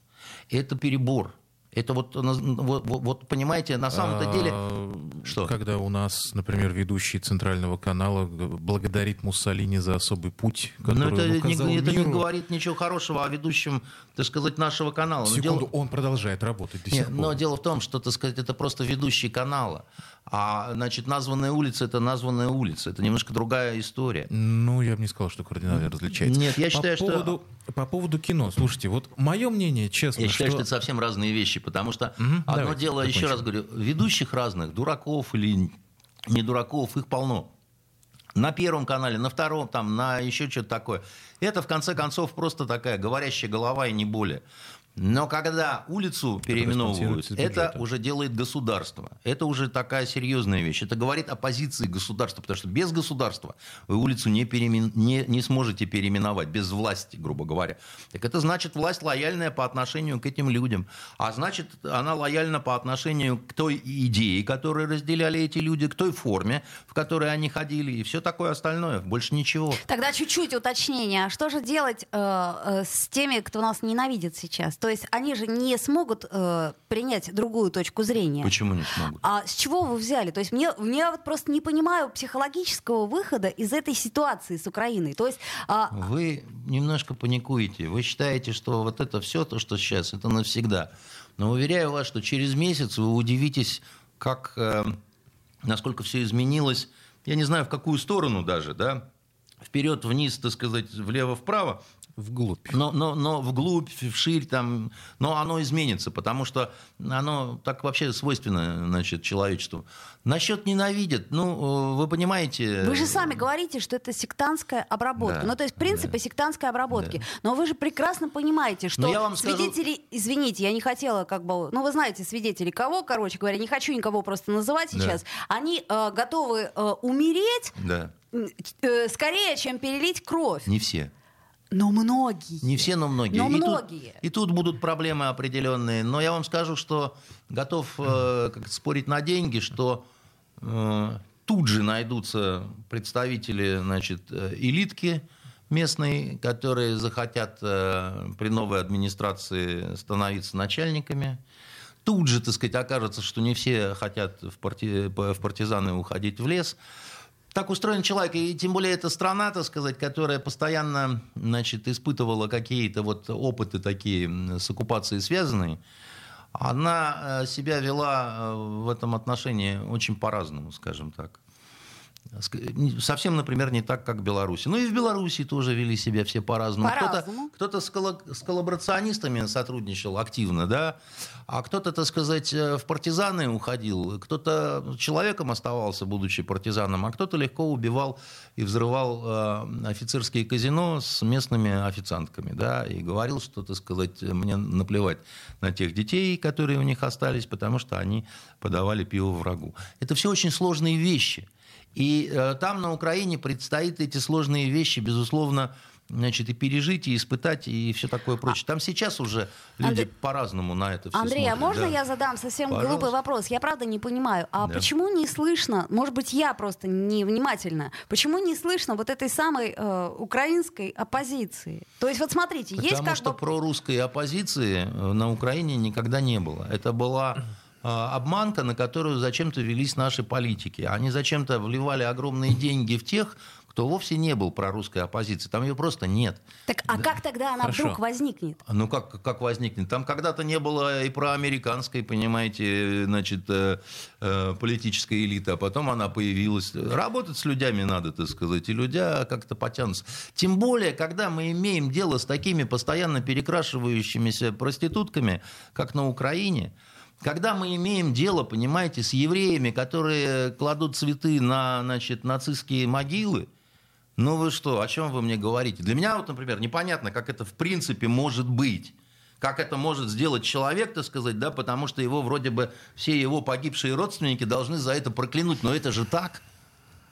Speaker 2: это перебор. Это вот, вот, вот- понимаете, на самом-то деле...
Speaker 3: А,
Speaker 2: Что?
Speaker 3: Когда у нас, например, ведущий центрального канала благодарит Муссолини за особый путь,
Speaker 2: Ну,
Speaker 3: который
Speaker 2: это,
Speaker 3: он
Speaker 2: не,
Speaker 3: указал
Speaker 2: это не говорит ничего хорошего о ведущем, так сказать, нашего канала. Но
Speaker 3: Секунду,
Speaker 2: дело-
Speaker 3: он продолжает работать до
Speaker 2: Нет,
Speaker 3: сих пор.
Speaker 2: но дело в том, что, так сказать, это просто ведущий канала. А, значит, названная улица – это названная улица. Это немножко другая история.
Speaker 3: Ну, я бы не сказал, что кардинально различается.
Speaker 2: Нет, я
Speaker 3: по
Speaker 2: считаю, что-
Speaker 3: поводу, По поводу кино, слушайте, вот мое мнение, честно,
Speaker 2: Я считаю,
Speaker 3: что...
Speaker 2: что это совсем разные вещи, потому что
Speaker 3: Мгм,
Speaker 2: одно
Speaker 3: давайте,
Speaker 2: дело, еще
Speaker 3: закончим.
Speaker 2: раз говорю, ведущих разных, дураков или не дураков, их полно. На первом канале, на втором, там, на еще что-то такое. Это, в конце концов, просто такая говорящая голова и не более. Но когда улицу переименовывают, это уже делает государство. Это уже такая серьезная вещь. Это говорит о позиции государства, потому что без государства вы улицу не, переимен- не, не сможете переименовать, без власти, грубо говоря. Так это значит власть лояльная по отношению к этим людям. А значит, она лояльна по отношению к той идее, которую разделяли эти люди, к той форме, в которой они ходили, и все такое остальное. Больше ничего.
Speaker 1: Тогда чуть-чуть уточнение. А что же делать э, э, с теми, кто нас ненавидит сейчас? То есть они же не смогут э, принять другую точку зрения.
Speaker 2: Почему не смогут?
Speaker 1: А с чего вы взяли? То есть мне, мне вот просто не понимаю психологического выхода из этой ситуации с Украиной. То есть а,
Speaker 2: Вы немножко паникуете. Вы считаете, что вот это все, то, что сейчас, это навсегда. Но уверяю вас, что через месяц вы удивитесь, как, э, насколько все изменилось. Я не знаю, в какую сторону даже, да? Вперед, вниз, так сказать, влево, вправо.
Speaker 3: Вглубь.
Speaker 2: Но, но, но вглубь, вширь, там, но оно изменится, потому что оно так вообще свойственно значит, человечеству. Насчет ненавидят, ну, э, вы понимаете...
Speaker 1: вы же сами говорите, что это сектантская обработка.
Speaker 2: Да,
Speaker 1: ну, то есть принципы
Speaker 2: да.
Speaker 1: сектантской обработки.
Speaker 2: Да.
Speaker 1: Но вы же прекрасно понимаете, что
Speaker 2: Но я вам скажу-
Speaker 1: свидетели, извините, я не хотела как бы, ну, вы знаете, свидетели кого, короче говоря, не хочу никого просто называть
Speaker 2: Да.
Speaker 1: сейчас, они э, готовы э, умереть
Speaker 2: Да,
Speaker 1: э, скорее, чем перелить кровь.
Speaker 2: не все.
Speaker 1: Но многие.
Speaker 2: Не все, но многие.
Speaker 1: Но
Speaker 2: и,
Speaker 1: многие.
Speaker 2: Тут, и тут будут проблемы определенные. Но я вам скажу, что готов э, как спорить на деньги, что э, тут же найдутся представители значит, э, элитки местной, которые захотят э, при новой администрации становиться начальниками. Тут же, так сказать, окажется, что не все хотят в, парти- в партизаны уходить в лес. Так устроен человек, и тем более эта страна, так сказать, которая постоянно, значит, испытывала какие-то вот опыты такие с оккупацией связанные, она э, себя вела э, в этом отношении очень по-разному, скажем так. Не- Совсем, например, не так, как в Беларуси. Ну и в Беларуси тоже вели себя все по-разному.
Speaker 1: По-разному.
Speaker 2: Кто-то, кто-то с, колла- с коллаборационистами сотрудничал активно, да, а кто-то, так сказать, э, в партизаны уходил, кто-то человеком оставался, будучи партизаном, а кто-то легко убивал и взрывал э, офицерские казино с местными официантками, да, и говорил, что, так сказать, мне наплевать на тех детей, которые у них остались, потому что они подавали пиво врагу. Это все очень сложные вещи. И э, там на Украине предстоит эти сложные вещи, безусловно, значит, и пережить, и испытать, и все такое прочее. Там сейчас уже люди
Speaker 1: Андрей-
Speaker 2: по-разному на это все
Speaker 1: Андрей, а
Speaker 2: смотрят,
Speaker 1: можно
Speaker 2: да.
Speaker 1: я задам совсем
Speaker 2: Пожалуйста.
Speaker 1: глупый вопрос? Я правда не понимаю. А
Speaker 2: Да.
Speaker 1: почему не слышно, может быть, я просто невнимательна, почему не слышно вот этой самой э, украинской оппозиции? То есть вот смотрите, есть
Speaker 2: Потому
Speaker 1: как
Speaker 2: что
Speaker 1: бы...
Speaker 2: прорусской оппозиции э, на Украине никогда не было. Это была обманка, на которую зачем-то велись наши политики. Они зачем-то вливали огромные деньги в тех, кто вовсе не был прорусской оппозицией. Там ее просто нет.
Speaker 1: Так, а как тогда она
Speaker 3: Хорошо.
Speaker 1: вдруг возникнет?
Speaker 2: Ну как, как возникнет? Там когда-то не было и проамериканской, понимаете, значит, э, э, политической элиты, а потом она появилась. Работать с людьми надо, так сказать, и люди как-то потянутся. Тем более, когда мы имеем дело с такими постоянно перекрашивающимися проститутками, как на Украине, когда мы имеем дело, понимаете, с евреями, которые кладут цветы на, значит, нацистские могилы, ну вы что, о чем вы мне говорите? Для меня вот, например, непонятно, как это в принципе может быть. Как это может сделать человек, так сказать, да, потому что его вроде бы все его погибшие родственники должны за это проклянуть. Но это же так.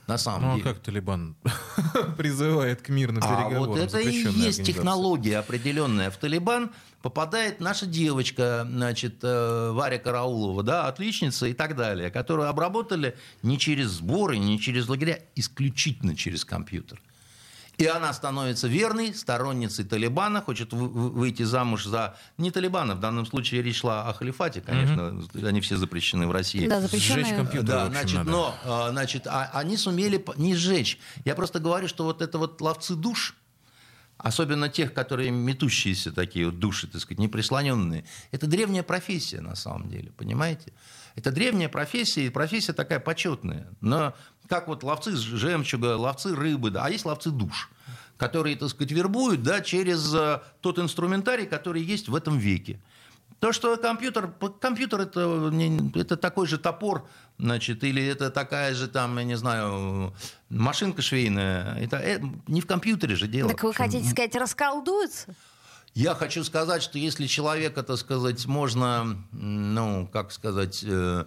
Speaker 2: На самом
Speaker 3: Ну а
Speaker 2: деле.
Speaker 3: как Талибан призывает к мирным
Speaker 2: А
Speaker 3: переговорам?
Speaker 2: вот это и есть технология определенная. В Талибан попадает наша девочка, значит, э, Варя Караулова, да, отличница и так далее, которую обработали не через сборы, не через лагеря, исключительно через компьютер. И она становится верной сторонницей Талибана, хочет вы- вы- выйти замуж за... Не Талибана, в данном случае речь шла о халифате, конечно, они все запрещены в России.
Speaker 1: Да,
Speaker 3: Сжечь
Speaker 1: запрещенные.
Speaker 3: компьютер,
Speaker 2: Да,
Speaker 3: общем,
Speaker 2: значит,
Speaker 3: надо.
Speaker 2: но, а, значит, а- они сумели не сжечь. Я просто говорю, что вот это вот ловцы душ, особенно тех, которые метущиеся такие вот души, так сказать, неприслоненные, это древняя профессия на самом деле, понимаете? Это древняя профессия, и профессия такая почетная. Но как вот ловцы жемчуга, ловцы рыбы, да, а есть ловцы душ, которые, так сказать, вербуют да, через э, тот инструментарий, который есть в этом веке. То, что компьютер, компьютер это, не- это такой же топор, значит, или это такая же там, я не знаю, машинка швейная. Это э, не в компьютере же дело.
Speaker 1: Так вы хотите сказать, расколдуются?
Speaker 2: Я хочу сказать, что если человека, так сказать, можно, ну, как сказать, э,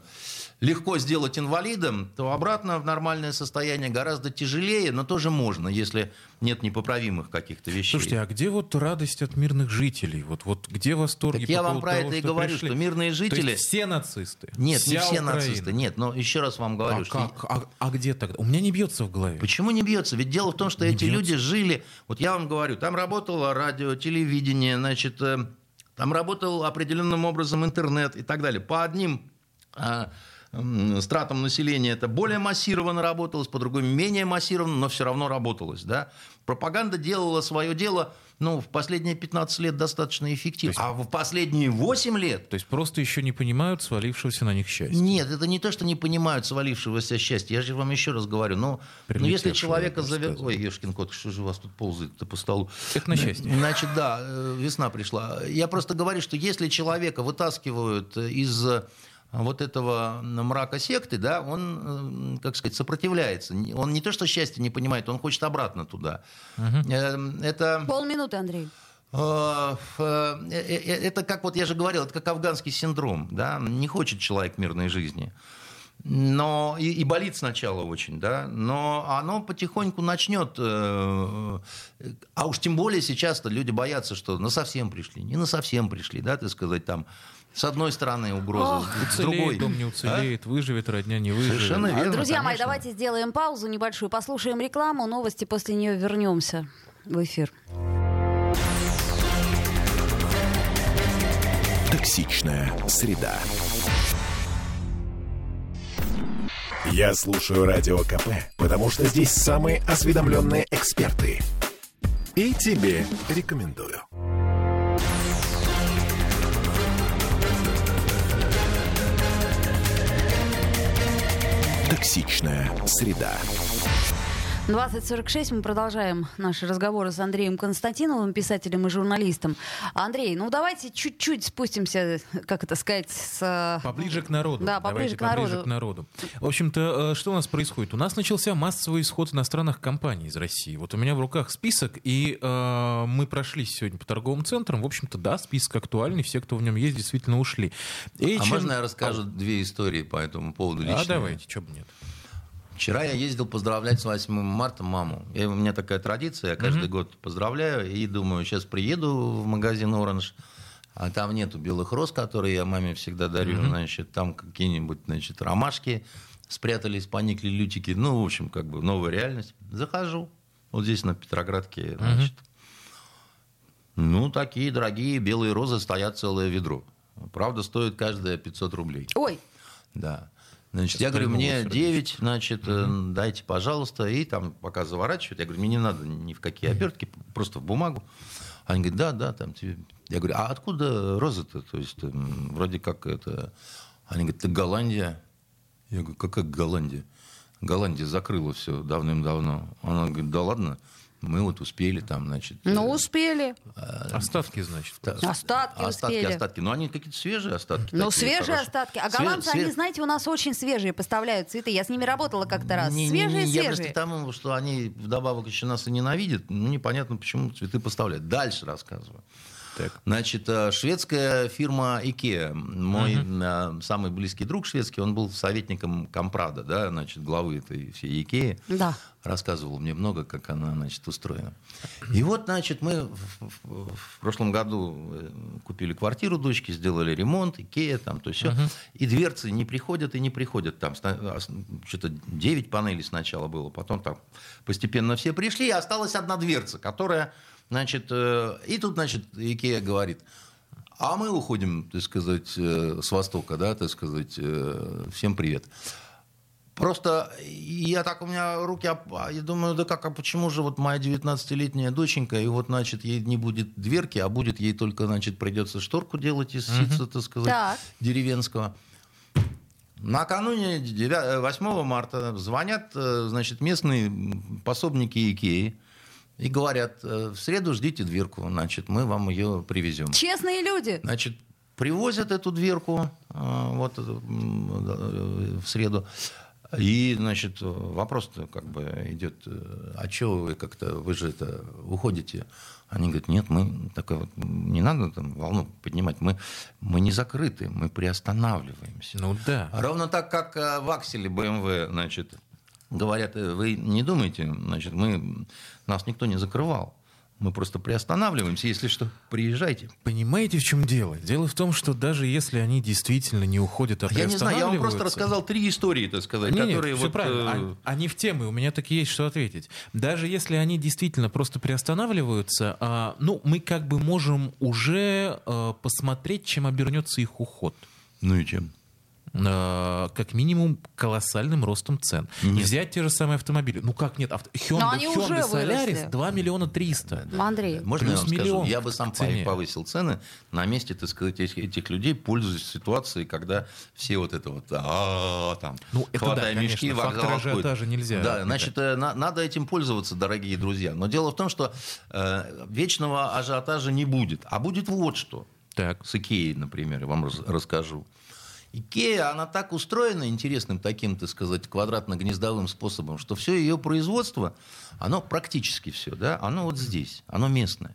Speaker 2: легко сделать инвалидом, то обратно в нормальное состояние гораздо тяжелее, но тоже можно, если нет непоправимых каких-то вещей.
Speaker 3: Слушайте, а где вот радость от мирных жителей? Вот, вот где восторги
Speaker 2: Так я
Speaker 3: по
Speaker 2: вам
Speaker 3: поводу
Speaker 2: про
Speaker 3: того,
Speaker 2: это и
Speaker 3: что
Speaker 2: говорю,
Speaker 3: пришли?
Speaker 2: что мирные
Speaker 3: То
Speaker 2: жители...
Speaker 3: есть все нацисты?
Speaker 2: Нет, не
Speaker 3: Вся
Speaker 2: все
Speaker 3: Украина?
Speaker 2: нацисты. Нет, но еще раз вам говорю,
Speaker 3: А,
Speaker 2: что...
Speaker 3: как? А, а где тогда? У меня не бьется в голове.
Speaker 2: Почему не бьется? Ведь дело в том, что
Speaker 3: Не
Speaker 2: эти
Speaker 3: бьется.
Speaker 2: люди жили... Вот я вам говорю, там работало радио, телевидение, значит, э, там работал определенным образом интернет и так далее. По одним а, стратам населения это более массированно работалось, по другим менее массированно, но все равно работалось. Да? Пропаганда делала свое дело ну, в последние 15 лет достаточно эффективно.
Speaker 3: То
Speaker 2: А в последние 8 лет
Speaker 3: То есть просто еще не понимают свалившегося на них счастья.
Speaker 2: нет, это не то, что не понимают свалившегося счастья. Я же вам еще раз говорю. Ну, ну если человека завер... Ой, ешкин кот, что же у вас тут ползает-то по столу?
Speaker 3: Это на счастье.
Speaker 2: Значит, да, э, весна пришла. Я просто говорю, что если человека вытаскивают из вот этого мрака секты, да, он, э, как сказать, сопротивляется. Он не то, что счастье не понимает, он хочет обратно туда. Э, Это...
Speaker 1: Полминуты, Андрей.
Speaker 2: Э, э, Это как, вот я же говорил, это как афганский синдром, да, не хочет человек мирной жизни. Но и, и болит сначала очень, да, но оно потихоньку начнет, э, а уж тем более сейчас-то люди боятся, что на совсем пришли, не на совсем пришли, да, так сказать, там, с одной стороны угроза, с другой.
Speaker 3: Уцелеет, дом не
Speaker 2: А?
Speaker 3: уцелеет, выживет, родня не выживет.
Speaker 2: Совершенно верно.
Speaker 1: Друзья мои,
Speaker 2: конечно.
Speaker 1: давайте сделаем паузу небольшую, послушаем рекламу, новости, после нее вернемся в эфир.
Speaker 4: Токсичная среда. Я слушаю Радио КП, потому что здесь самые осведомленные эксперты. И тебе рекомендую. Токсичная среда.
Speaker 1: 2046 мы продолжаем наши разговоры с Андреем Константиновым, писателем и журналистом. Андрей, ну давайте чуть-чуть спустимся, как это сказать, с... э,
Speaker 3: Поближе к народу.
Speaker 1: Да, поближе
Speaker 3: Давайте
Speaker 1: к народу.
Speaker 3: поближе к народу. В общем-то, э, что у нас происходит? У нас начался массовый исход иностранных компаний из России. Вот у меня в руках список, и э, мы прошлись сегодня по торговым центрам. В общем-то, да, список актуальный, все, кто в нем есть, действительно ушли.
Speaker 2: А
Speaker 3: H&M
Speaker 2: можно я расскажу две истории по этому поводу лично?
Speaker 3: А давайте, что бы нет.
Speaker 2: Вчера я ездил поздравлять с 8 марта маму. И у меня такая традиция, я каждый год поздравляю и думаю, сейчас приеду в магазин «Оранж», а там нету белых роз, которые я маме всегда дарю, значит, там какие-нибудь, значит, ромашки спрятались, поникли лютики, ну, в общем, как бы новая реальность. Захожу, вот здесь на Петроградке, значит, ну, такие дорогие белые розы стоят целое ведро. Правда, стоит каждая 500 рублей.
Speaker 1: Ой,
Speaker 2: Да. Значит, я говорю, мне
Speaker 3: вас,
Speaker 2: 9, значит, э, дайте, пожалуйста. И там пока заворачивают, я говорю, мне не надо ни в какие обертки, просто в бумагу. Они говорят, да, да, там тебе. Я говорю, а откуда розы-то? То есть, м, вроде как это... Они говорят, это Голландия. Я говорю, какая Голландия? Голландия закрыла все давным-давно. Она говорит, да ладно, мы вот успели там, значит...
Speaker 1: ну
Speaker 2: э,
Speaker 1: успели.
Speaker 3: Остатки, значит.
Speaker 2: та-
Speaker 1: Остатки
Speaker 2: остатки,
Speaker 1: успели.
Speaker 2: остатки. Но они какие-то свежие остатки.
Speaker 1: Ну,
Speaker 2: такие,
Speaker 1: свежие
Speaker 2: хорошие.
Speaker 1: остатки. А голландцы,
Speaker 2: све-
Speaker 1: они, знаете, у нас очень свежие поставляют цветы. Я с ними работала как-то раз.
Speaker 2: Не, не,
Speaker 1: свежие,
Speaker 2: не, Я просто
Speaker 1: свежие.
Speaker 2: к тому, что они вдобавок еще нас и ненавидят. Ну, непонятно, почему цветы поставляют. Дальше рассказываю. Так. Значит, э, шведская фирма IKEA. Мой uh самый близкий друг шведский, он был советником Компрада, да, значит, главы этой всей IKEA.
Speaker 1: Да.
Speaker 2: Рассказывал мне много, как она, значит, устроена. И вот, значит, мы в, в, в прошлом году э, купили квартиру дочки, сделали ремонт, IKEA, там, то все. uh И дверцы не приходят и не приходят. Там а, что-то 9 панелей сначала было, потом там постепенно все пришли, и осталась одна дверца, которая Значит, э, и тут, значит, Икея говорит, а мы уходим, так сказать, э, с востока, да, так сказать, э, всем привет. Просто я так, у меня руки, я думаю, да как, а почему же вот моя 19-летняя доченька, и вот, значит, ей не будет дверки, а будет ей только, значит, придется шторку делать из ситца, так сказать, так. деревенского. Накануне 8 марта звонят, значит, местные пособники Икеи, и говорят, э, в среду ждите дверку, значит, мы вам ее привезем.
Speaker 1: Честные люди.
Speaker 2: Значит, привозят эту дверку э, вот э, в среду. И, значит, вопрос-то как бы идет, а что вы как-то, вы же это уходите? Они говорят, нет, мы такое вот, не надо там волну поднимать, мы, мы не закрыты, мы приостанавливаемся.
Speaker 3: Ну да.
Speaker 2: Ровно так, как в акселе BMW, значит, говорят, вы не думайте, значит, мы нас никто не закрывал. Мы просто приостанавливаемся, если что, приезжайте.
Speaker 3: Понимаете, в чем дело? Дело в том, что даже если они действительно не уходят, а,
Speaker 2: а Я не знаю, я вам просто рассказал три истории, так сказать,
Speaker 3: не,
Speaker 2: которые...
Speaker 3: Все вот, правильно, э... они в темы, у меня так и есть что ответить. Даже если они действительно просто приостанавливаются, а, ну, мы как бы можем уже а, посмотреть, чем обернется их уход.
Speaker 2: Ну и чем?
Speaker 3: Э, как минимум колоссальным ростом цен. Нет. И взять те же самые автомобили. Ну как нет? Авто... Hyundai, Hyundai Solaris 2 миллиона 300.
Speaker 1: Да. Андрей.
Speaker 2: Можно Плюс я вам скажу? Я бы сам цене. повысил цены на месте, так сказать, этих, этих людей, пользуясь ситуацией, когда все вот это вот, а, там,
Speaker 3: ну, это хватая
Speaker 2: да, мешки,
Speaker 3: конечно, вокзал ажиотажа нельзя.
Speaker 2: Да, значит, э, на, надо этим пользоваться, дорогие друзья. Но дело в том, что э, вечного ажиотажа не будет. А будет вот что. Так. С Икеей, например, я вам расскажу. Икея, она так устроена интересным таким, так сказать, квадратно-гнездовым способом, что все ее производство, оно практически все, да, оно вот здесь, оно местное.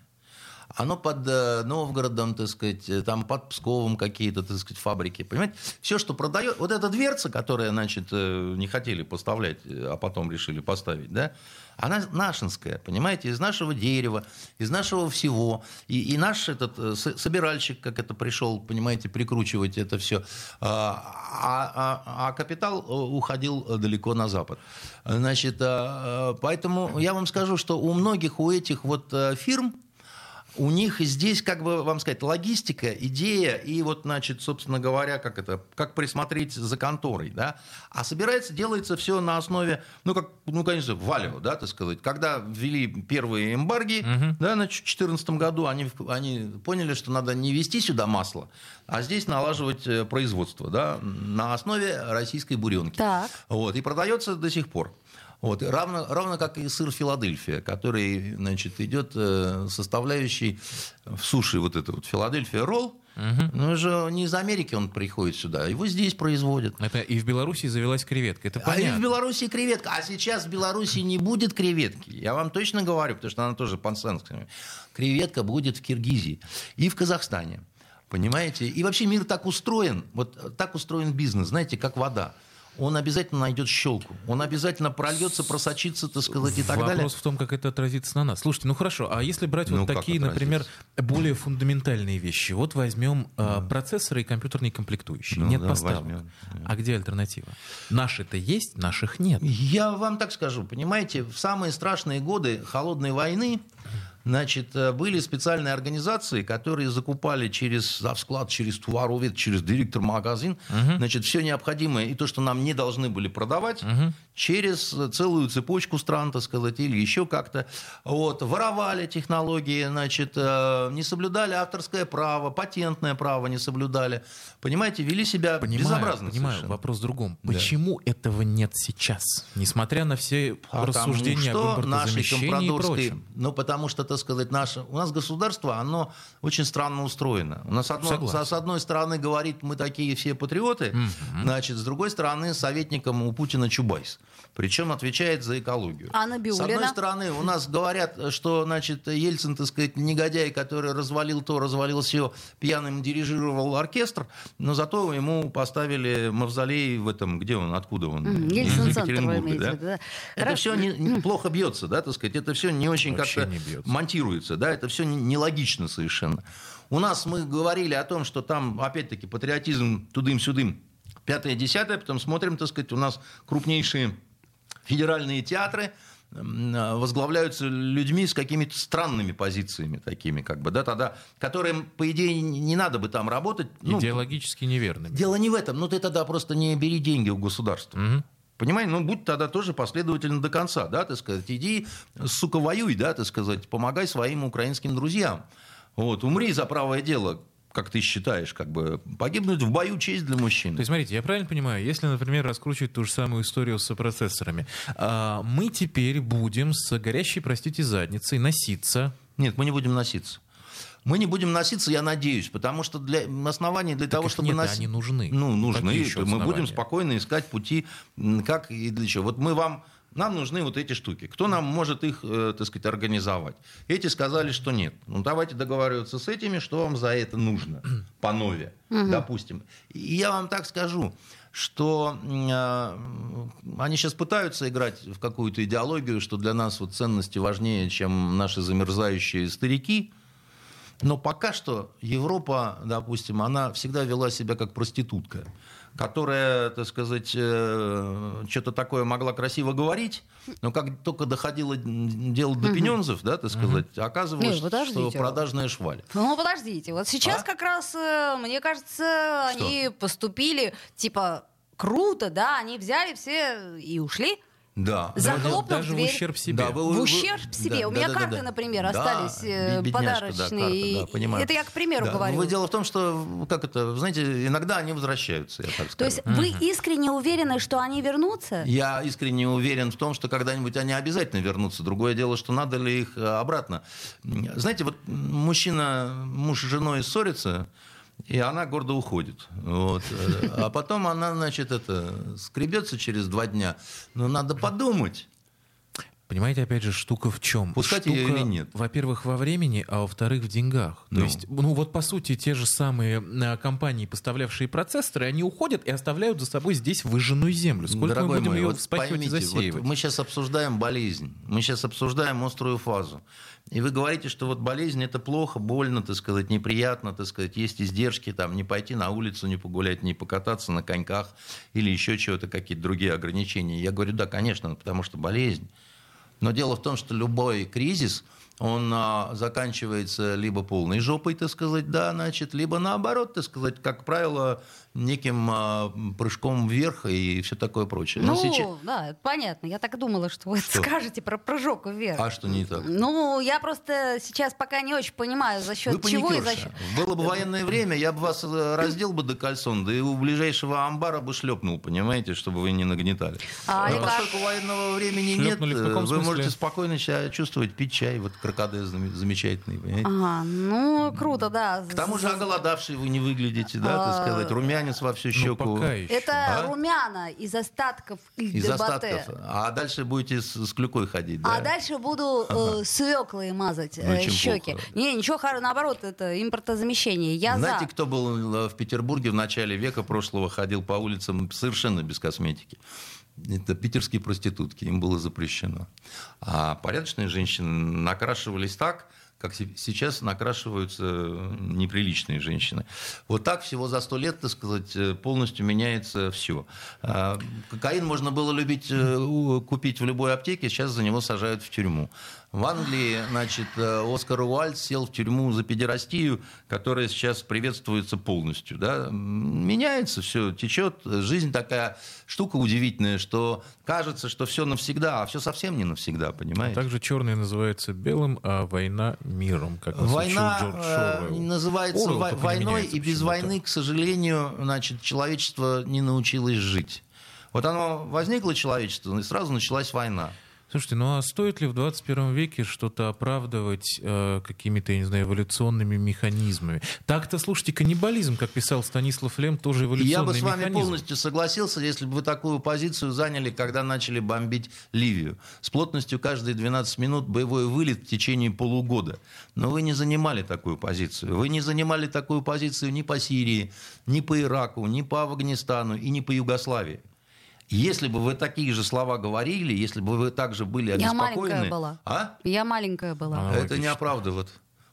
Speaker 2: Оно под э, Новгородом, так сказать, э, там под Псковом какие-то, так сказать, фабрики. Понимаете? Все, что продает... Вот эта дверца, которая, значит, э, не хотели поставлять, а потом решили поставить, да, она нашинская, понимаете, из нашего дерева, из нашего всего. И, и наш этот собиральщик, как это пришел, понимаете, прикручивать это все. А, а, а, капитал уходил далеко на запад. Значит, поэтому я вам скажу, что у многих у этих вот фирм, у них здесь, как бы вам сказать, логистика, идея и вот, значит, собственно говоря, как это, как присмотреть за конторой, да. А собирается, делается все на основе, ну, как, ну, конечно, валио, да, так сказать. Когда ввели первые эмбарги, угу. да, значит, в 2014 году они, они поняли, что надо не вести сюда масло, а здесь налаживать э, производство, да, на основе российской буренки.
Speaker 1: Так.
Speaker 2: Вот, и продается до сих пор. Вот. Равно, равно как и сыр Филадельфия, который значит, идет э, составляющий в суши вот это вот Филадельфия ролл, Угу. Ну, же не из Америки он приходит сюда, его здесь производят.
Speaker 3: Это и в Беларуси завелась креветка, это понятно.
Speaker 2: А и в Беларуси креветка, а сейчас в Беларуси не будет креветки. Я вам точно говорю, потому что она тоже пансенская. Креветка будет в Киргизии и в Казахстане. Понимаете? И вообще мир так устроен, вот так устроен бизнес, знаете, как вода он обязательно найдет щелку. Он обязательно прольется, просочится, так сказать, и так
Speaker 3: Вопрос
Speaker 2: далее.
Speaker 3: Вопрос в том, как это отразится на нас. Слушайте, ну хорошо, а если брать ну, вот такие, например, более фундаментальные вещи? Вот возьмем да. э, процессоры и компьютерные комплектующие. Ну, нет да, поставок. Возьмем. А где альтернатива? Наши-то есть, наших нет.
Speaker 2: Я вам так скажу, понимаете, в самые страшные годы холодной войны Значит, э, были специальные организации, которые закупали через склад, через товаровед, через директор магазин, угу. значит, все необходимое и то, что нам не должны были продавать, угу. через целую цепочку стран, так сказать, или еще как-то. Вот, воровали технологии, значит, э, не соблюдали авторское право, патентное право не соблюдали. Понимаете, вели себя понимаю, безобразно.
Speaker 3: Понимаю,
Speaker 2: совершенно.
Speaker 3: вопрос в другом. Почему да. этого нет сейчас? Несмотря на все потому рассуждения
Speaker 2: что
Speaker 3: импортозамещении
Speaker 2: нашей прочем. Ну, потому что, так так сказать, наше... У нас государство, оно очень странно устроено. У нас одно, с, с одной стороны говорит, мы такие все патриоты, угу. значит, с другой стороны советником у Путина Чубайс. Причем отвечает за экологию.
Speaker 1: А на
Speaker 2: С одной стороны, у нас говорят, что, значит, Ельцин, так сказать, негодяй, который развалил то, развалил все, пьяным дирижировал оркестр, но зато ему поставили мавзолей в этом, где он, откуда он?
Speaker 1: Mm, Ельцин центр, вы имеете
Speaker 2: да? да? Это все не, не, плохо бьется, да, так сказать, это все не очень как-то монтируется, да, это все нелогично совершенно. У нас мы говорили о том, что там, опять-таки, патриотизм тудым-сюдым, пятое-десятое, потом смотрим, так сказать, у нас крупнейшие федеральные театры возглавляются людьми с какими-то странными позициями такими, как бы, да, тогда, которым, по идее, не надо бы там работать.
Speaker 3: Ну, Идеологически неверными.
Speaker 2: Дело не в этом, ну ты тогда просто не бери деньги у государства. Угу. Понимаете, ну будь тогда тоже последовательно до конца, да, так сказать, иди, сука, воюй, да, так сказать, помогай своим украинским друзьям. Вот, умри за правое дело, как ты считаешь, как бы погибнуть в бою честь для мужчин.
Speaker 3: То есть, смотрите, я правильно понимаю, если, например, раскручивать ту же самую историю с процессорами, а, мы теперь будем с горящей, простите, задницей носиться.
Speaker 2: Нет, мы не будем носиться. Мы не будем носиться, я надеюсь, потому что для оснований для
Speaker 3: так
Speaker 2: того, чтобы
Speaker 3: нет, носить... они нужны.
Speaker 2: Ну, нужны. Мы будем спокойно искать пути, как и для чего. Вот мы вам нам нужны вот эти штуки. Кто нам может их, э, так сказать, организовать? Эти сказали, что нет. Ну, давайте договариваться с этими, что вам за это нужно, по нове, угу. допустим. И я вам так скажу, что э, они сейчас пытаются играть в какую-то идеологию, что для нас вот ценности важнее, чем наши замерзающие старики. Но пока что Европа, допустим, она всегда вела себя как проститутка которая, так сказать, э, что-то такое могла красиво говорить, но как только доходило дело до пенензов, да, так сказать, оказывалось, Нет, что продажная шваль.
Speaker 1: Ну, подождите, вот сейчас а? как раз, э, мне кажется, что? они поступили, типа, круто, да, они взяли все и ушли.
Speaker 2: Да.
Speaker 1: Захлопнув
Speaker 3: даже
Speaker 1: дверь.
Speaker 3: в ущерб себе. Да,
Speaker 1: вы, в ущерб себе. Да, У меня да, карты, да, например, да, остались э, бедняжка, подарочные. Да, карта, да, понимаю. Это я к примеру да. говорю.
Speaker 2: Вы дело в том, что, как это, знаете, иногда они возвращаются, я так скажу.
Speaker 1: То есть uh-huh. вы искренне уверены, что они вернутся?
Speaker 2: Я искренне уверен в том, что когда-нибудь они обязательно вернутся. Другое дело, что надо ли их э, обратно. Знаете, вот мужчина, муж с женой ссорится, и она гордо уходит. Вот. А потом она, значит, это, скребется через два дня. Но надо подумать.
Speaker 3: Понимаете, опять же, штука в чем?
Speaker 2: Пускать
Speaker 3: штука,
Speaker 2: ее или нет?
Speaker 3: Во-первых, во времени, а во-вторых, в деньгах. Ну. То есть, ну вот по сути, те же самые а, компании, поставлявшие процессоры, они уходят и оставляют за собой здесь выжженную землю. Сколько
Speaker 2: Дорогой
Speaker 3: мы будем
Speaker 2: мой,
Speaker 3: ее
Speaker 2: вот
Speaker 3: вспахивать поймите, и засеивать?
Speaker 2: Вот мы сейчас обсуждаем болезнь, мы сейчас обсуждаем острую фазу. И вы говорите, что вот болезнь это плохо, больно, так сказать, неприятно, так сказать, есть издержки, там, не пойти на улицу, не погулять, не покататься на коньках или еще чего-то, какие-то другие ограничения. Я говорю, да, конечно, потому что болезнь. Но дело в том, что любой кризис, он а, заканчивается либо полной жопой, так сказать, да, значит, либо наоборот, так сказать, как правило, неким а, прыжком вверх и все такое прочее.
Speaker 1: Ну, сейчас... да, понятно. Я так думала, что вы что? скажете про прыжок вверх.
Speaker 2: А что не так?
Speaker 1: Ну, я просто сейчас пока не очень понимаю, за счет
Speaker 2: вы
Speaker 1: чего и за счет...
Speaker 2: Было бы военное время, я бы вас э, раздел бы до кальсон, да и у ближайшего амбара бы шлепнул, понимаете, чтобы вы не нагнетали. А, а поскольку военного времени Шлепнули нет, вы смысле? можете спокойно себя чувствовать, пить чай, вот крокодил замечательный, понимаете?
Speaker 1: Ага, ну, круто, да.
Speaker 2: К тому же оголодавший вы не выглядите, да, так а, сказать, румяный румянец во всю ну, щеку.
Speaker 3: Ну, пока еще.
Speaker 1: Это а? румяна из остатков
Speaker 2: Из остатков. А дальше будете с, с клюкой ходить, да?
Speaker 1: А дальше буду э, свеклой мазать э, ну, щеки. Плохо? Не, ничего хорошего, наоборот, это импортозамещение. Я
Speaker 2: Знаете,
Speaker 1: за.
Speaker 2: кто был э, в Петербурге в начале века прошлого, ходил по улицам совершенно без косметики? это питерские проститутки, им было запрещено. А порядочные женщины накрашивались так, как сейчас накрашиваются неприличные женщины. Вот так всего за сто лет, так сказать, э, полностью меняется все. А, кокаин можно было любить э, купить в любой аптеке, сейчас за него сажают в тюрьму. В Англии, значит, э, Оскар Уальд сел в тюрьму за педерастию, которая сейчас приветствуется полностью. Да? Меняется все, течет. Жизнь такая штука удивительная, что кажется, что все навсегда, а все совсем не навсегда, понимаете?
Speaker 3: Также черный называется белым, а война миром, как
Speaker 2: Война э, называется Орел, войной, и без войны, к сожалению, значит, человечество не научилось жить. Вот оно возникло человечество, и сразу началась война.
Speaker 3: Слушайте, ну а стоит ли в 21 веке что-то оправдывать э, какими-то, я не знаю, эволюционными механизмами? Так-то, слушайте, каннибализм, как писал Станислав Лем, тоже эволюционный
Speaker 2: Я бы с вами
Speaker 3: механизм.
Speaker 2: полностью согласился, если бы вы такую позицию заняли, когда начали бомбить Ливию. С плотностью каждые 12 минут боевой вылет в течение полугода. Но вы не занимали такую позицию. Вы не занимали такую позицию ни по Сирии, ни по Ираку, ни по Афганистану и ни по Югославии. Если бы вы такие же слова говорили, если бы вы также были
Speaker 1: Я
Speaker 2: обеспокоены...
Speaker 1: маленькая была.
Speaker 2: А?
Speaker 1: Я маленькая была.
Speaker 3: А,
Speaker 2: Это
Speaker 3: логично.
Speaker 2: не оправдывает.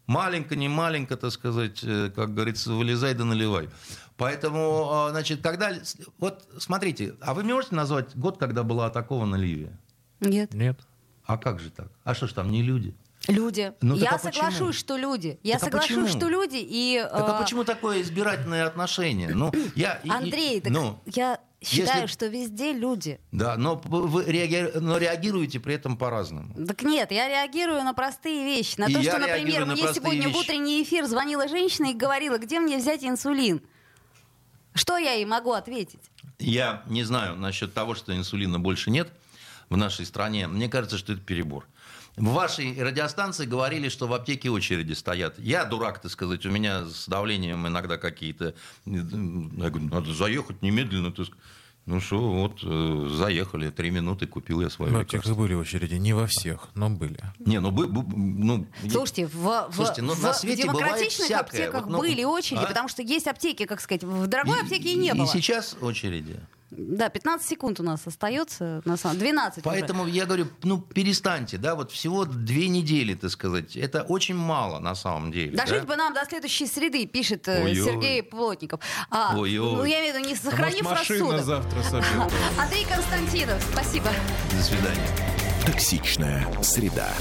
Speaker 2: Маленько, не маленько, так сказать, э, как говорится, вылезай да наливай. Поэтому, а, значит, когда... Вот смотрите, а вы можете назвать год, когда была атакована Ливия?
Speaker 1: Нет.
Speaker 3: Нет.
Speaker 2: А как же так? А что ж там не люди?
Speaker 1: Люди.
Speaker 2: Ну,
Speaker 1: я
Speaker 2: а почему?
Speaker 1: соглашусь, что люди. Я
Speaker 2: Так а
Speaker 1: соглашусь,
Speaker 2: почему?
Speaker 1: что люди и...
Speaker 2: Так а
Speaker 1: э,
Speaker 2: почему такое избирательное отношение? Ну, я, и- и-
Speaker 1: Андрей, так
Speaker 2: ну,
Speaker 1: я считаю,
Speaker 2: если-
Speaker 1: что везде люди.
Speaker 2: да, но вы реаги- но реагируете при этом по-разному.
Speaker 1: Так нет, я реагирую на простые вещи. На
Speaker 2: И
Speaker 1: то, что, например,
Speaker 2: на
Speaker 1: мне сегодня в
Speaker 2: вещи.
Speaker 1: утренний эфир звонила женщина и говорила, где мне взять инсулин. Что я ей могу ответить?
Speaker 2: Я не знаю насчет того, что инсулина больше нет в нашей стране. Мне кажется, что это перебор. В вашей радиостанции говорили, что в аптеке очереди стоят. Я дурак, так сказать, у меня с давлением иногда какие-то... Я говорю, надо заехать немедленно. так сказать. Ну что, вот, э, заехали, три минуты, купил я свое
Speaker 3: В аптеках
Speaker 2: лекарство.
Speaker 3: были очереди, не во всех, но были.
Speaker 2: Не, ну, бы- бы- ну,
Speaker 1: Слушайте, в, в-
Speaker 2: Слушайте, ну,
Speaker 1: в
Speaker 2: на свете
Speaker 1: демократичных аптеках
Speaker 2: Вот, ну,
Speaker 1: были очереди,
Speaker 2: а?
Speaker 1: потому что есть аптеки, как сказать, в дорогой аптеке и не
Speaker 2: и
Speaker 1: было.
Speaker 2: сейчас очереди.
Speaker 1: Да, 15 секунд у нас остается, на самом 12 уже.
Speaker 2: Поэтому я говорю, ну перестаньте, да, вот всего две недели, так сказать. Это очень мало на самом деле.
Speaker 1: Дожить
Speaker 2: да?
Speaker 1: бы нам до следующей среды, пишет э,
Speaker 2: Ой-ой.
Speaker 1: Сергей Плотников. А,
Speaker 2: Ой-ой.
Speaker 1: ну, я имею в виду, не сохранив
Speaker 3: А может, машина
Speaker 1: рассудок.
Speaker 3: завтра собьет.
Speaker 1: Андрей Константинов, спасибо.
Speaker 2: До свидания.
Speaker 4: Токсичная среда.